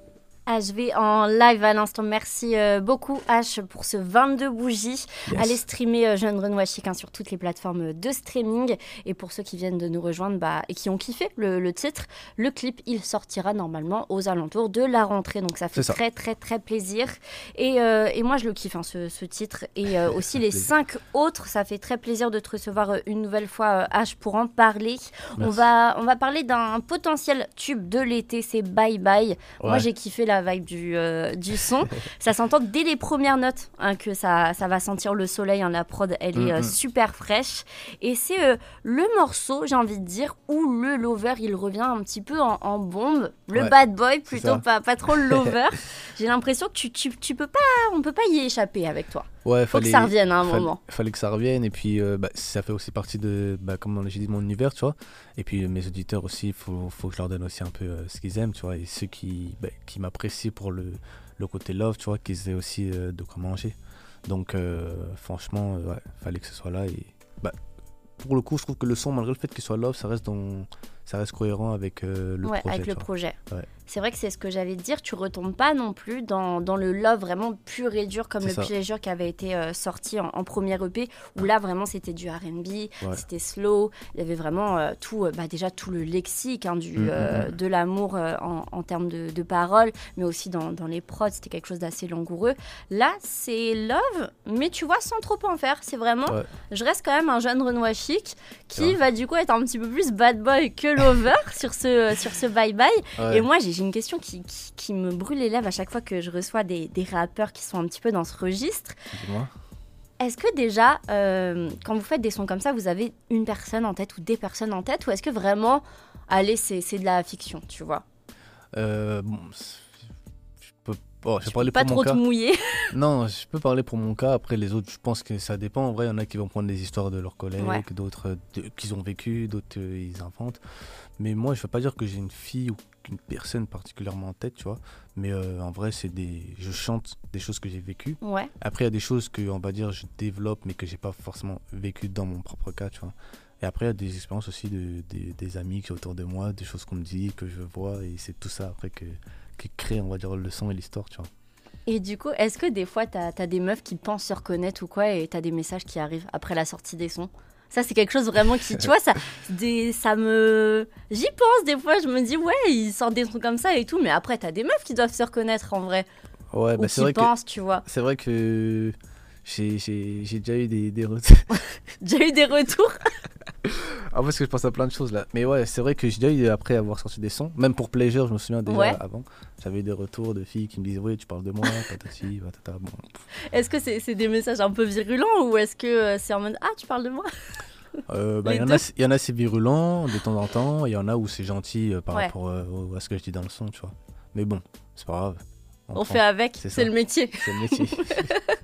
Speaker 3: HV en live à l'instant. Merci euh, beaucoup H pour ce 22 bougies.
Speaker 4: Yes.
Speaker 3: Allez streamer euh, Jeune Renoir Chic hein, sur toutes les plateformes de streaming. Et pour ceux qui viennent de nous rejoindre bah, et qui ont kiffé le, le titre, le clip il sortira normalement aux alentours de la rentrée. Donc ça fait
Speaker 4: ça.
Speaker 3: très très très plaisir. Et, euh, et moi je le kiffe hein, ce, ce titre. Et euh, aussi les
Speaker 4: Plaisir.
Speaker 3: cinq autres. Ça fait très plaisir de te recevoir une nouvelle fois H pour en parler. On va, on va parler d'un potentiel tube de l'été, c'est Bye Bye. Moi, j'ai kiffé la vibe du, euh, du son. ça s'entend dès les premières notes hein, que ça, ça va sentir le soleil. hein. La prod, elle est euh, super fraîche. Et c'est euh, le morceau, j'ai envie de dire, où le lover, il revient un petit peu en, en bombe. Le
Speaker 4: Ouais,
Speaker 3: bad boy, plutôt pas, pas trop le lover. j'ai l'impression que tu, tu, tu peux pas, on peut pas y échapper avec toi.
Speaker 4: Ouais,
Speaker 3: Faut que ça revienne à un
Speaker 4: fallait-
Speaker 3: moment.
Speaker 4: Fallait que ça revienne et puis bah, ça fait aussi partie de, bah, comme j'ai dit, mon univers, tu vois. Et puis mes auditeurs aussi, il faut, faut que je leur donne aussi un peu euh, ce qu'ils aiment, tu vois. Et ceux qui, bah, qui m'apprécient pour le, le côté love, tu vois, qu'ils aient aussi euh, de quoi manger. Donc euh, franchement, ouais, fallait que ce soit là. Et bah, pour le coup, je trouve que le son, malgré le fait qu'il soit love, ça reste dans, ça reste cohérent avec euh, le
Speaker 3: ouais,
Speaker 4: projet.
Speaker 3: avec
Speaker 4: tu
Speaker 3: le
Speaker 4: vois.
Speaker 3: projet.
Speaker 4: Ouais.
Speaker 3: C'est vrai que c'est ce que j'allais te dire. Tu retombes pas non plus dans, dans le love vraiment pur et dur comme le
Speaker 4: ça.
Speaker 3: Pleasure qui avait été euh, sorti en, en premier EP où là vraiment c'était du R&B, c'était slow. Il y avait vraiment euh, tout, bah, déjà tout le lexique hein, du,
Speaker 4: Mm, mm, mm.
Speaker 3: de l'amour en, en termes de, de paroles, mais aussi dans, dans les prods. C'était quelque chose d'assez langoureux. Là c'est love, mais tu vois sans trop en faire. C'est vraiment, je reste quand même un jeune Renoir chic qui va du coup être un petit peu plus bad boy que lover sur ce sur ce bye bye.
Speaker 4: Ouais.
Speaker 3: Et moi, j'ai une question qui, qui, qui me brûle les lèvres à chaque fois que je reçois des, des rappeurs qui sont un petit peu dans ce registre.
Speaker 4: Dis-moi.
Speaker 3: Est-ce que déjà, euh, quand vous faites des sons comme ça, vous avez une personne en tête ou des personnes en tête Ou est-ce que vraiment, allez, c'est c'est de la fiction, tu vois?
Speaker 4: Euh, bon, peux, oh, je
Speaker 3: peux pas trop te mouiller.
Speaker 4: Non, je peux parler pour mon cas. Après, les autres, je pense que ça dépend. En vrai, il y en a qui vont prendre des histoires de leurs collègues,
Speaker 3: Ouais.
Speaker 4: d'autres qu'ils ont vécu, d'autres euh, ils inventent. Mais moi, je ne veux pas dire que j'ai une fille ou qu'une personne particulièrement en tête, tu vois. Mais euh, en vrai, c'est des, je chante des choses que j'ai vécues.
Speaker 3: Ouais,
Speaker 4: Après, il y a des choses que, on va dire, je développe, mais que j'ai pas forcément vécues dans mon propre cas, tu vois. Et après, il y a des expériences aussi de, des amis qui sont autour de moi, des choses qu'on me dit, que je vois, et c'est tout ça après que, qui crée, on va dire, le son et l'histoire, tu vois.
Speaker 3: Et du coup, est-ce que des fois, t'as as des meufs qui pensent se reconnaître ou quoi et t'as des messages qui arrivent après la sortie des sons? Ça, c'est quelque chose vraiment qui, tu vois, ça, des, ça me. J'y pense des fois, je me dis, ouais, ils sortent des sons comme ça et tout, mais après, t'as des meufs qui doivent se reconnaître en vrai.
Speaker 4: Ouais,
Speaker 3: ou
Speaker 4: bah, c'est vrai que
Speaker 3: pensent, tu vois.
Speaker 4: C'est vrai que j'ai déjà eu des, des retours.
Speaker 3: J'ai eu des retours?
Speaker 4: ah, parce que je pense à plein de choses là. Mais ouais, c'est vrai que j'ai déjà eu, après avoir sorti des sons, même pour Pleasure, je me souviens déjà
Speaker 3: Ouais.
Speaker 4: avant, j'avais eu des retours de filles qui me disaient Oui, tu parles de moi, patati, patata. Bon.
Speaker 3: Est-ce que c'est c'est des messages un peu virulents ou est-ce que euh, c'est en mode Ah, tu parles de moi?
Speaker 4: Euh, bah, Il y, en a, il y en a, c'est virulent de temps en temps, il y en a où c'est gentil euh, par
Speaker 3: Ouais.
Speaker 4: rapport euh, à ce que je dis dans le son, tu vois. Mais bon, c'est pas grave.
Speaker 3: On fait avec,
Speaker 4: c'est
Speaker 3: c'est le métier.
Speaker 4: C'est le métier.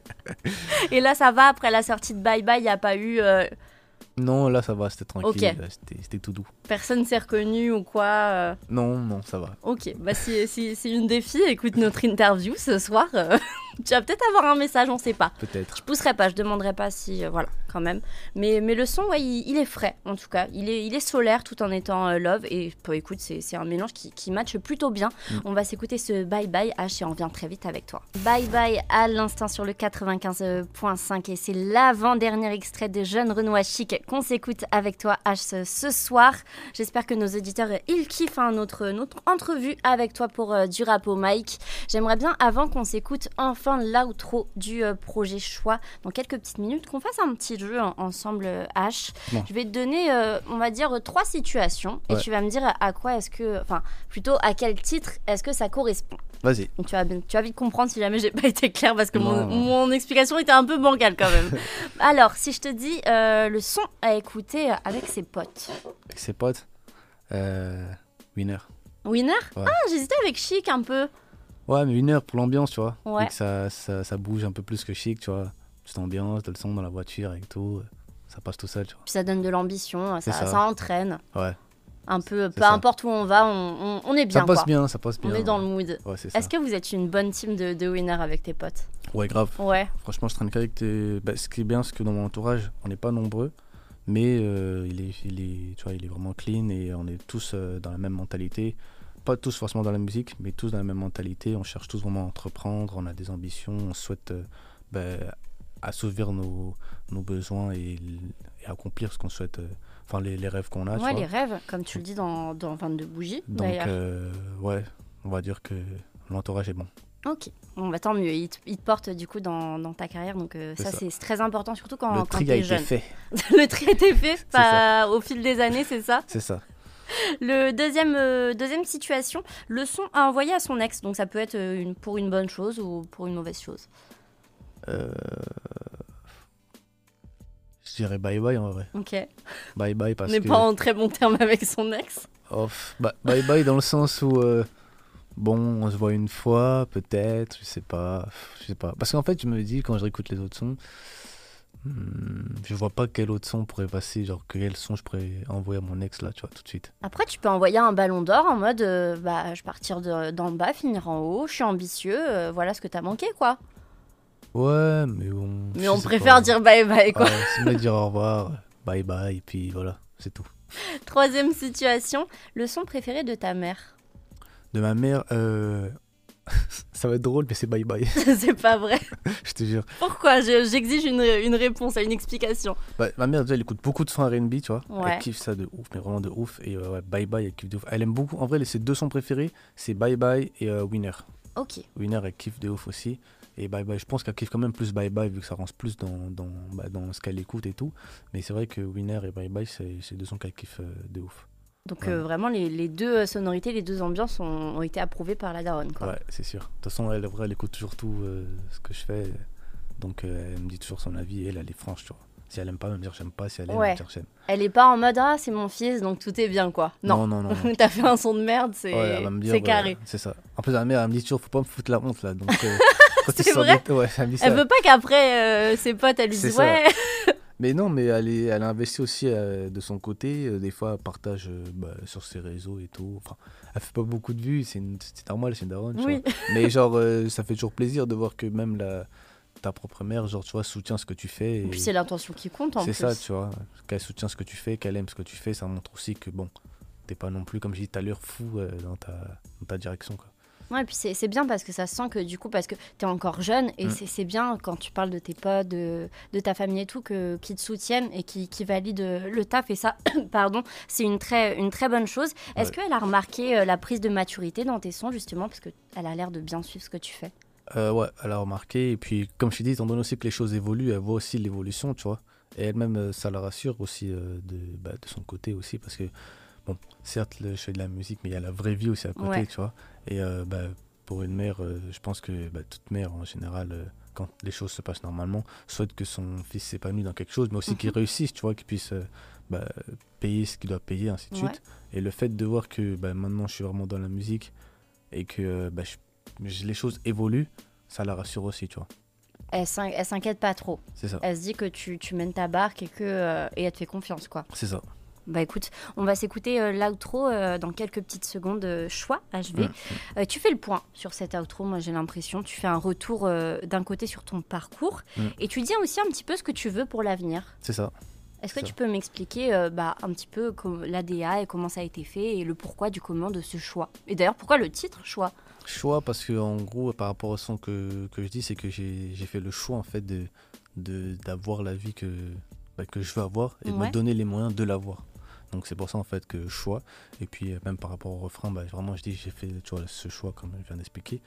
Speaker 3: Et là, ça va, après la sortie de Bye Bye, il n'y a pas eu. euh,
Speaker 4: non, là ça va, c'était tranquille, c'était tout doux.
Speaker 3: personne s'est reconnu ou quoi. euh.
Speaker 4: Non, non, ça va.
Speaker 3: Ok, bah si, si, si une filles écoute notre interview ce soir, euh, tu vas peut-être avoir un message, on sait pas.
Speaker 4: Peut-être.
Speaker 3: Je pousserai pas, je demanderai pas si. euh, voilà, quand même. Mais, mais le son, ouais, il, il est frais, en tout cas. Il est, il est solaire tout en étant euh, love. Et bah, écoute, c'est c'est un mélange qui, qui matche plutôt bien.
Speaker 4: Mm.
Speaker 3: On va s'écouter ce Bye Bye H et on revient très vite avec toi. Bye Bye à l'instant sur le 95.5. Et c'est l'avant-dernier extrait de Jeune Renoir Chic qu'on s'écoute avec toi H ce, ce soir. J'espère que nos auditeurs, euh, ils kiffent hein, notre, notre entrevue avec toi pour euh, du rap au mic. J'aimerais bien, avant qu'on s'écoute enfin l'outro du euh, projet Choix, dans quelques petites minutes, qu'on fasse un petit jeu en- ensemble, euh, H.
Speaker 4: Bon.
Speaker 3: Je vais te donner, euh, on va dire, trois situations et tu vas me dire à, quoi est-ce que, enfin, plutôt à quel titre est-ce que ça correspond.
Speaker 4: Vas-y.
Speaker 3: Tu vas, tu vas vite comprendre si jamais j'ai pas été claire parce que mon, explication était un peu bancale quand même. Alors, si je te dis euh, le son à écouter avec ses potes.
Speaker 4: Avec ses potes, euh, Winner.
Speaker 3: Winner?
Speaker 4: Ouais.
Speaker 3: Ah, j'hésitais avec Chic un peu.
Speaker 4: Ouais, mais une heure pour l'ambiance, tu vois.
Speaker 3: Ouais.
Speaker 4: Et que ça, ça, ça bouge un peu plus que chic, tu vois. Petite ambiance, de le son dans la voiture avec tout. euh, Ça passe tout seul, tu
Speaker 3: Puis ça donne de l'ambition, ça,
Speaker 4: C'est ça.
Speaker 3: ça entraîne.
Speaker 4: vois. Ouais.
Speaker 3: Un peu, peu importe où on va, on, on- on est bien.
Speaker 4: ça passe
Speaker 3: quoi.
Speaker 4: bien, ça passe bien.
Speaker 3: On est dans le mood.
Speaker 4: Ouais, c'est ça.
Speaker 3: Est-ce que vous êtes une bonne team de, de winner avec tes potes?
Speaker 4: Ouais, grave.
Speaker 3: Ouais.
Speaker 4: Franchement, je traîne qu'avec tes. Bah, ce qui est bien, c'est que dans mon entourage, on n'est pas nombreux. Mais euh, il, est, il, est, tu vois, il est vraiment clean et on est tous euh, dans la même mentalité. Pas tous forcément dans la musique, mais tous dans la même mentalité. On cherche tous vraiment à entreprendre, on a des ambitions, on souhaite euh, bah, assouvir nos, nos besoins et, et accomplir ce qu'on souhaite, euh, enfin les, les rêves qu'on a. tu
Speaker 3: ouais,
Speaker 4: vois.
Speaker 3: les rêves, comme tu le dis dans, dans 22 bougies
Speaker 4: Donc, euh, ouais, on va dire que l'entourage est bon.
Speaker 3: Ok, bon, bah, tant mieux. Il te, il te porte du coup dans, dans ta carrière, donc euh, ça,
Speaker 4: ça.
Speaker 3: c'est très important, surtout quand,
Speaker 4: Le
Speaker 3: quand
Speaker 4: tri a été fait,
Speaker 3: le tri a été fait pas- au fil des années, c'est ça?
Speaker 4: C'est ça.
Speaker 3: Le deuxième, euh, deuxième situation, le son à envoyer à son ex. Donc ça peut être euh, une, pour une bonne chose ou pour une mauvaise chose.
Speaker 4: Euh, Je dirais bye bye en vrai.
Speaker 3: Ok.
Speaker 4: Bye bye
Speaker 3: On
Speaker 4: parce
Speaker 3: n'est
Speaker 4: que.
Speaker 3: pas en très bon terme avec son ex.
Speaker 4: Oh, bah, bye bye dans le sens où. euh, Bon, on se voit une fois, peut-être, je sais pas, je sais pas. Parce qu'en fait, je me dis, quand je réécoute les autres sons, je vois pas quel autre son pourrait passer, genre quel son je pourrais envoyer à mon ex là, tu vois, tout de suite.
Speaker 3: Après, tu peux envoyer un ballon d'or en mode euh, bah, je partir de- d'en bas, finir en haut, je suis ambitieux, euh, voilà ce que t'as manqué, quoi.
Speaker 4: Ouais, mais bon.
Speaker 3: Mais on préfère
Speaker 4: pas.
Speaker 3: dire bye bye, quoi.
Speaker 4: Ouais, c'est mieux de dire au revoir, bye bye, et puis voilà, c'est tout.
Speaker 3: Troisième situation, le son préféré de ta mère.
Speaker 4: De ma mère, euh, ça va être drôle, mais c'est bye bye,
Speaker 3: c'est pas vrai.
Speaker 4: je te jure.
Speaker 3: Pourquoi Je- J'exige une, une réponse à une explication.
Speaker 4: Bah, ma mère, déjà, elle écoute beaucoup de sons RB, tu vois.
Speaker 3: Ouais.
Speaker 4: Elle kiffe ça de ouf, mais vraiment de ouf. Et euh, ouais, bye bye, elle kiffe de ouf. Elle aime beaucoup, en vrai, ses deux sons préférés, c'est bye bye et euh, winner.
Speaker 3: Ok.
Speaker 4: Winner, elle kiffe de ouf aussi. Et Bye Bye, je pense qu'elle kiffe quand même plus Bye Bye vu que ça rentre plus dans, dans, bah, dans ce qu'elle écoute et tout. Mais c'est vrai que Winner et Bye Bye, c'est c'est deux sons qu'elle kiffe euh, de ouf.
Speaker 3: Donc
Speaker 4: Ouais.
Speaker 3: euh, vraiment, les, les deux sonorités, les deux ambiances ont, ont été approuvées par la daronne. Quoi.
Speaker 4: Ouais, c'est sûr. De toute façon, elle, elle écoute toujours tout euh, ce que je fais. Donc euh, elle me dit toujours son avis et elle, elle est franche, tu vois. Si elle aime pas, elle me dire j'aime pas. Si elle aime, elle
Speaker 3: Ouais.
Speaker 4: me dire j'aime.
Speaker 3: Elle est pas en mode ah c'est mon fils donc tout est bien quoi. Non.
Speaker 4: non, non. non.
Speaker 3: T'as fait un son de merde, c'est
Speaker 4: Ouais, elle
Speaker 3: carré.
Speaker 4: C'est ça. En plus, la mère, elle me dit toujours faut pas me foutre la honte là. Donc,
Speaker 3: C'est vrai
Speaker 4: des- Ouais, elle dit.
Speaker 3: Elle veut pas qu'après euh, ses potes elles disent ouais.
Speaker 4: Mais non, mais elle, est, elle a investi aussi euh, de son côté. Euh, des fois, elle partage euh, bah, sur ses réseaux et tout. Enfin, elle fait pas beaucoup de vues, c'est normal, c'est une daronne.
Speaker 3: Oui.
Speaker 4: Mais genre, ça fait toujours plaisir de voir que même la, ta propre mère, genre, tu vois, soutient ce que tu fais.
Speaker 3: Et
Speaker 4: et
Speaker 3: puis c'est l'intention qui compte en
Speaker 4: C'est ça, tu vois. Qu'elle soutient ce que tu fais, qu'elle aime ce que tu fais, ça montre aussi que bon, t'es pas non plus, comme j'ai dit tout à l'heure, fou dans, ta, dans ta direction. Quoi.
Speaker 3: Ouais, et puis c'est bien parce que ça se sent que du coup, parce que tu es encore jeune, et
Speaker 4: Mm.
Speaker 3: c'est bien quand tu parles de tes potes, de, de ta famille et tout, que, qui te soutiennent et qui, qui valident euh, le taf. Et ça, pardon, c'est une très, une très bonne chose. Est-ce
Speaker 4: Ouais.
Speaker 3: qu'elle a remarqué euh, la prise de maturité dans tes sons, justement, parce qu'elle a l'air de bien suivre ce que tu fais?
Speaker 4: Euh, ouais, elle a remarqué. Et puis, comme je t'ai dit, étant donné aussi que les choses évoluent, elle voit aussi l'évolution, tu vois. Et elle-même, euh, ça la rassure aussi euh, de, bah, de son côté aussi. Parce que, bon, certes, le- je fais de la musique, mais il y a la vraie vie aussi à côté,
Speaker 3: Ouais.
Speaker 4: tu vois. Et euh, bah, pour une mère, euh, je pense que bah, toute mère, en général, euh, quand les choses se passent normalement, souhaite que son fils s'épanouisse dans quelque chose, mais aussi qu'il réussisse, tu vois, qu'il puisse bah, payer ce qu'il doit payer, ainsi de
Speaker 3: Ouais.
Speaker 4: suite. Et le fait de voir que bah, maintenant, je suis vraiment dans la musique et que bah, je- les choses évoluent, ça la rassure aussi, tu vois.
Speaker 3: Elle s'in- elle s'inquiète pas trop.
Speaker 4: C'est ça.
Speaker 3: Elle se dit que tu, tu mènes ta barque et, que, euh, et elle te fait confiance, quoi.
Speaker 4: C'est ça.
Speaker 3: Bah écoute, on va s'écouter euh, l'outro euh, dans quelques petites secondes. euh, choix HV. Tu fais le point sur cet outro, moi j'ai l'impression. Tu fais un retour d'un côté sur ton parcours
Speaker 4: Mm.
Speaker 3: et tu dis aussi un petit peu ce que tu veux pour l'avenir.
Speaker 4: C'est ça.
Speaker 3: Est-ce que
Speaker 4: Ça.
Speaker 3: tu peux m'expliquer bah, un petit peu l'ADA et comment ça a été fait et le pourquoi du comment de ce choix? Et d'ailleurs, pourquoi le titre choix?
Speaker 4: Choix, parce que en gros, par rapport au son que, que je dis, c'est que j'ai fait le choix en fait de de- d'avoir la vie que, bah, que je veux avoir et de me donner les moyens de l'avoir. Donc c'est pour ça en fait que choix. Et puis même par rapport au refrain, bah, vraiment je dis j'ai fait tu vois, ce choix comme je viens d'expliquer.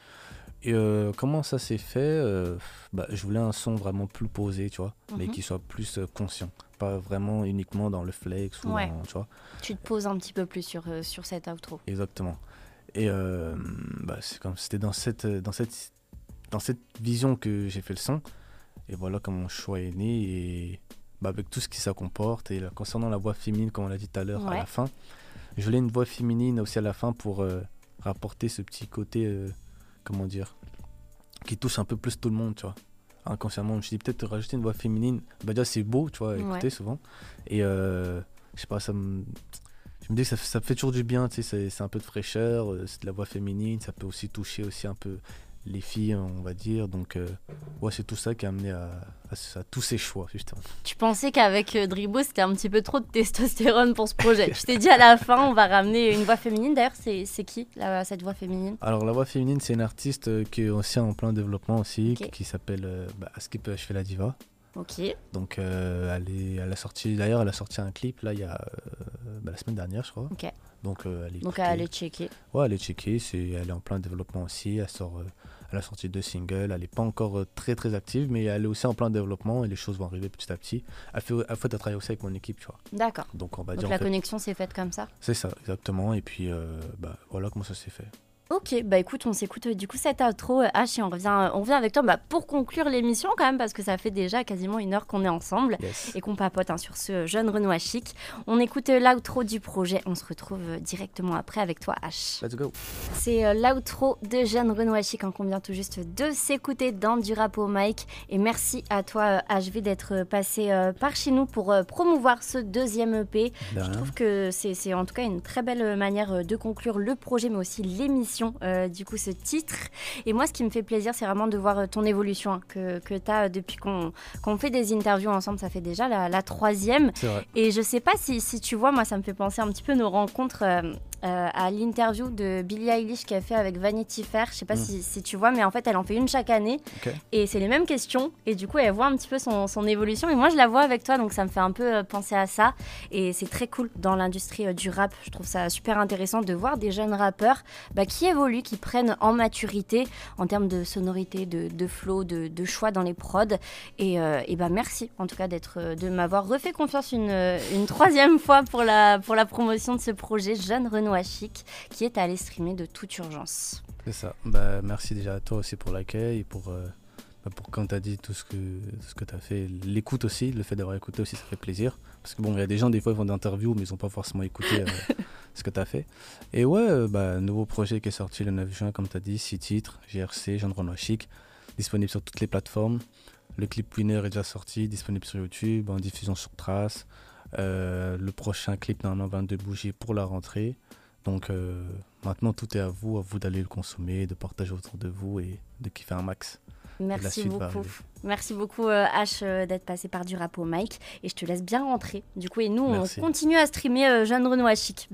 Speaker 4: Et euh, comment ça s'est fait Euh, bah, Je voulais un son vraiment plus posé, tu vois, mais
Speaker 3: Mhm.
Speaker 4: qui soit plus euh, conscient. Pas vraiment uniquement dans le flex ou
Speaker 3: Ouais.
Speaker 4: dans- tu vois.
Speaker 3: Tu te poses un petit peu plus sur, euh, sur cet outro.
Speaker 4: Exactement. Et bah, c'est comme c'était dans cette dans cette dans cette vision que j'ai fait le son. Et voilà comment mon choix est né et bah, avec tout ce qui ça comporte et là, concernant la voix féminine comme on l'a dit tout à l'heure à la fin, je voulais une voix féminine aussi à la fin pour euh, rapporter ce petit côté euh, comment dire qui touche un peu plus tout le monde, tu vois. Inconsciemment, je me suis dit peut-être rajouter une voix féminine, bah déjà c'est beau, tu vois, écouter
Speaker 3: Ouais.
Speaker 4: souvent. Et euh, je sais pas, ça me je me dis que ça, ça fait toujours du bien, tu sais, c'est- c'est un peu de fraîcheur, euh, c'est de la voix féminine, ça peut aussi toucher aussi un peu les filles, on va dire. Donc, euh, ouais, c'est tout ça qui a amené à, à ce- à tous ces choix, justement.
Speaker 3: Tu pensais qu'avec euh, Dribo, c'était un petit peu trop de testostérone pour ce projet. tu t'es dit à la fin, on va ramener une voix féminine. D'ailleurs, c'est c'est qui la- cette voix féminine?
Speaker 4: Alors, la voix féminine, c'est une artiste euh, qui est aussi en plein développement aussi,
Speaker 3: Ok.
Speaker 4: qui s'appelle euh, bah, Skip Je fais la diva.
Speaker 3: Ok.
Speaker 4: Donc, elle, est, elle a sorti, d'ailleurs, elle a sorti un clip là, il y a bah, la semaine dernière, je crois.
Speaker 3: Ok.
Speaker 4: Donc, elle est
Speaker 3: Donc aller checker.
Speaker 4: Ouais, elle est checkée, c'est, elle est en plein développement aussi. Elle, sort, elle a sorti deux singles. Elle n'est pas encore euh, très très active, mais elle est aussi en plein développement et les choses vont arriver petit à petit. Elle fait, elle fait elle travaille aussi avec mon équipe, tu vois.
Speaker 3: D'accord.
Speaker 4: Donc on va
Speaker 3: Donc
Speaker 4: dire.
Speaker 3: la
Speaker 4: fait,
Speaker 3: connexion s'est faite comme ça?
Speaker 4: c'est ça, exactement. Et puis euh, bah, voilà comment ça s'est fait.
Speaker 3: Ok, bah écoute, on s'écoute euh, du coup cette outro euh, H et on revient, euh, on revient avec toi bah, pour conclure l'émission quand même parce que ça fait déjà quasiment une heure qu'on est ensemble
Speaker 4: Yes.
Speaker 3: et qu'on papote hein, sur ce jeune Renoir chic. On écoute l'outro du projet, on se retrouve directement après avec toi H.
Speaker 4: Let's go.
Speaker 3: C'est l'outro de Jeanne Renoir Chic hein, qu'on vient tout juste de s'écouter dans du rap au mic. Et merci à toi HV d'être passé euh, par chez nous pour euh, promouvoir ce deuxième EP. Je trouve que c'est en tout cas une très belle manière de conclure le projet mais aussi l'émission. Passion, du coup, ce titre. Et moi, ce qui me fait plaisir, c'est vraiment de voir ton évolution hein, que, que tu as depuis qu'on fait des interviews ensemble. Ça fait déjà la, troisième. Et je sais pas si, si, tu vois, moi, ça me fait penser un petit peu nos rencontres euh, à l'interview de Billie Eilish qu'elle fait avec Vanity Fair. Je sais pas mm. si, tu vois, mais en fait, elle en fait une chaque année. Et c'est les mêmes questions. Et du coup, elle voit un petit peu son, son, évolution. Et moi, je la vois avec toi, donc ça me fait un peu euh, penser à ça. Et c'est très cool dans l'industrie euh, du rap. Je trouve ça super intéressant de voir des jeunes rappeurs bah, qui évoluent, qui prennent en maturité en termes de sonorité, de, de flow, de, de, choix dans les prods. Et, et bah, merci en tout cas d'être, de m'avoir refait confiance une, une troisième fois pour la, pour la promotion de ce projet Jeune Chic, qui est allé streamer de toute urgence.
Speaker 4: C'est ça. Bah, merci déjà à toi aussi pour l'accueil, pour, euh, bah, pour quand tu as dit tout ce que, ce que tu as fait. L'écoute aussi, le fait d'avoir écouté aussi, ça fait plaisir. Parce que bon, il y a des gens, des fois, ils font des interviews, mais ils n'ont pas forcément écouté euh, ce que tu as fait. Et ouais, euh, bah, nouveau projet qui est sorti le 9 juin, comme tu as dit, 6 titres, GRC, Jean Renoir Chic, disponible sur toutes les plateformes. Le clip Winner est déjà sorti, disponible sur YouTube, en diffusion sur Trace. le prochain clip, normalement, 22 bougies pour la rentrée. Donc euh, maintenant, tout est à vous, à vous d'aller le consommer, de partager autour de vous et de kiffer un max.
Speaker 3: Merci beaucoup. Merci beaucoup euh, H euh, d'être passé par du rap au Mike et je te laisse bien rentrer. Du coup et nous on continue à streamer Jeanne Renoir Chic.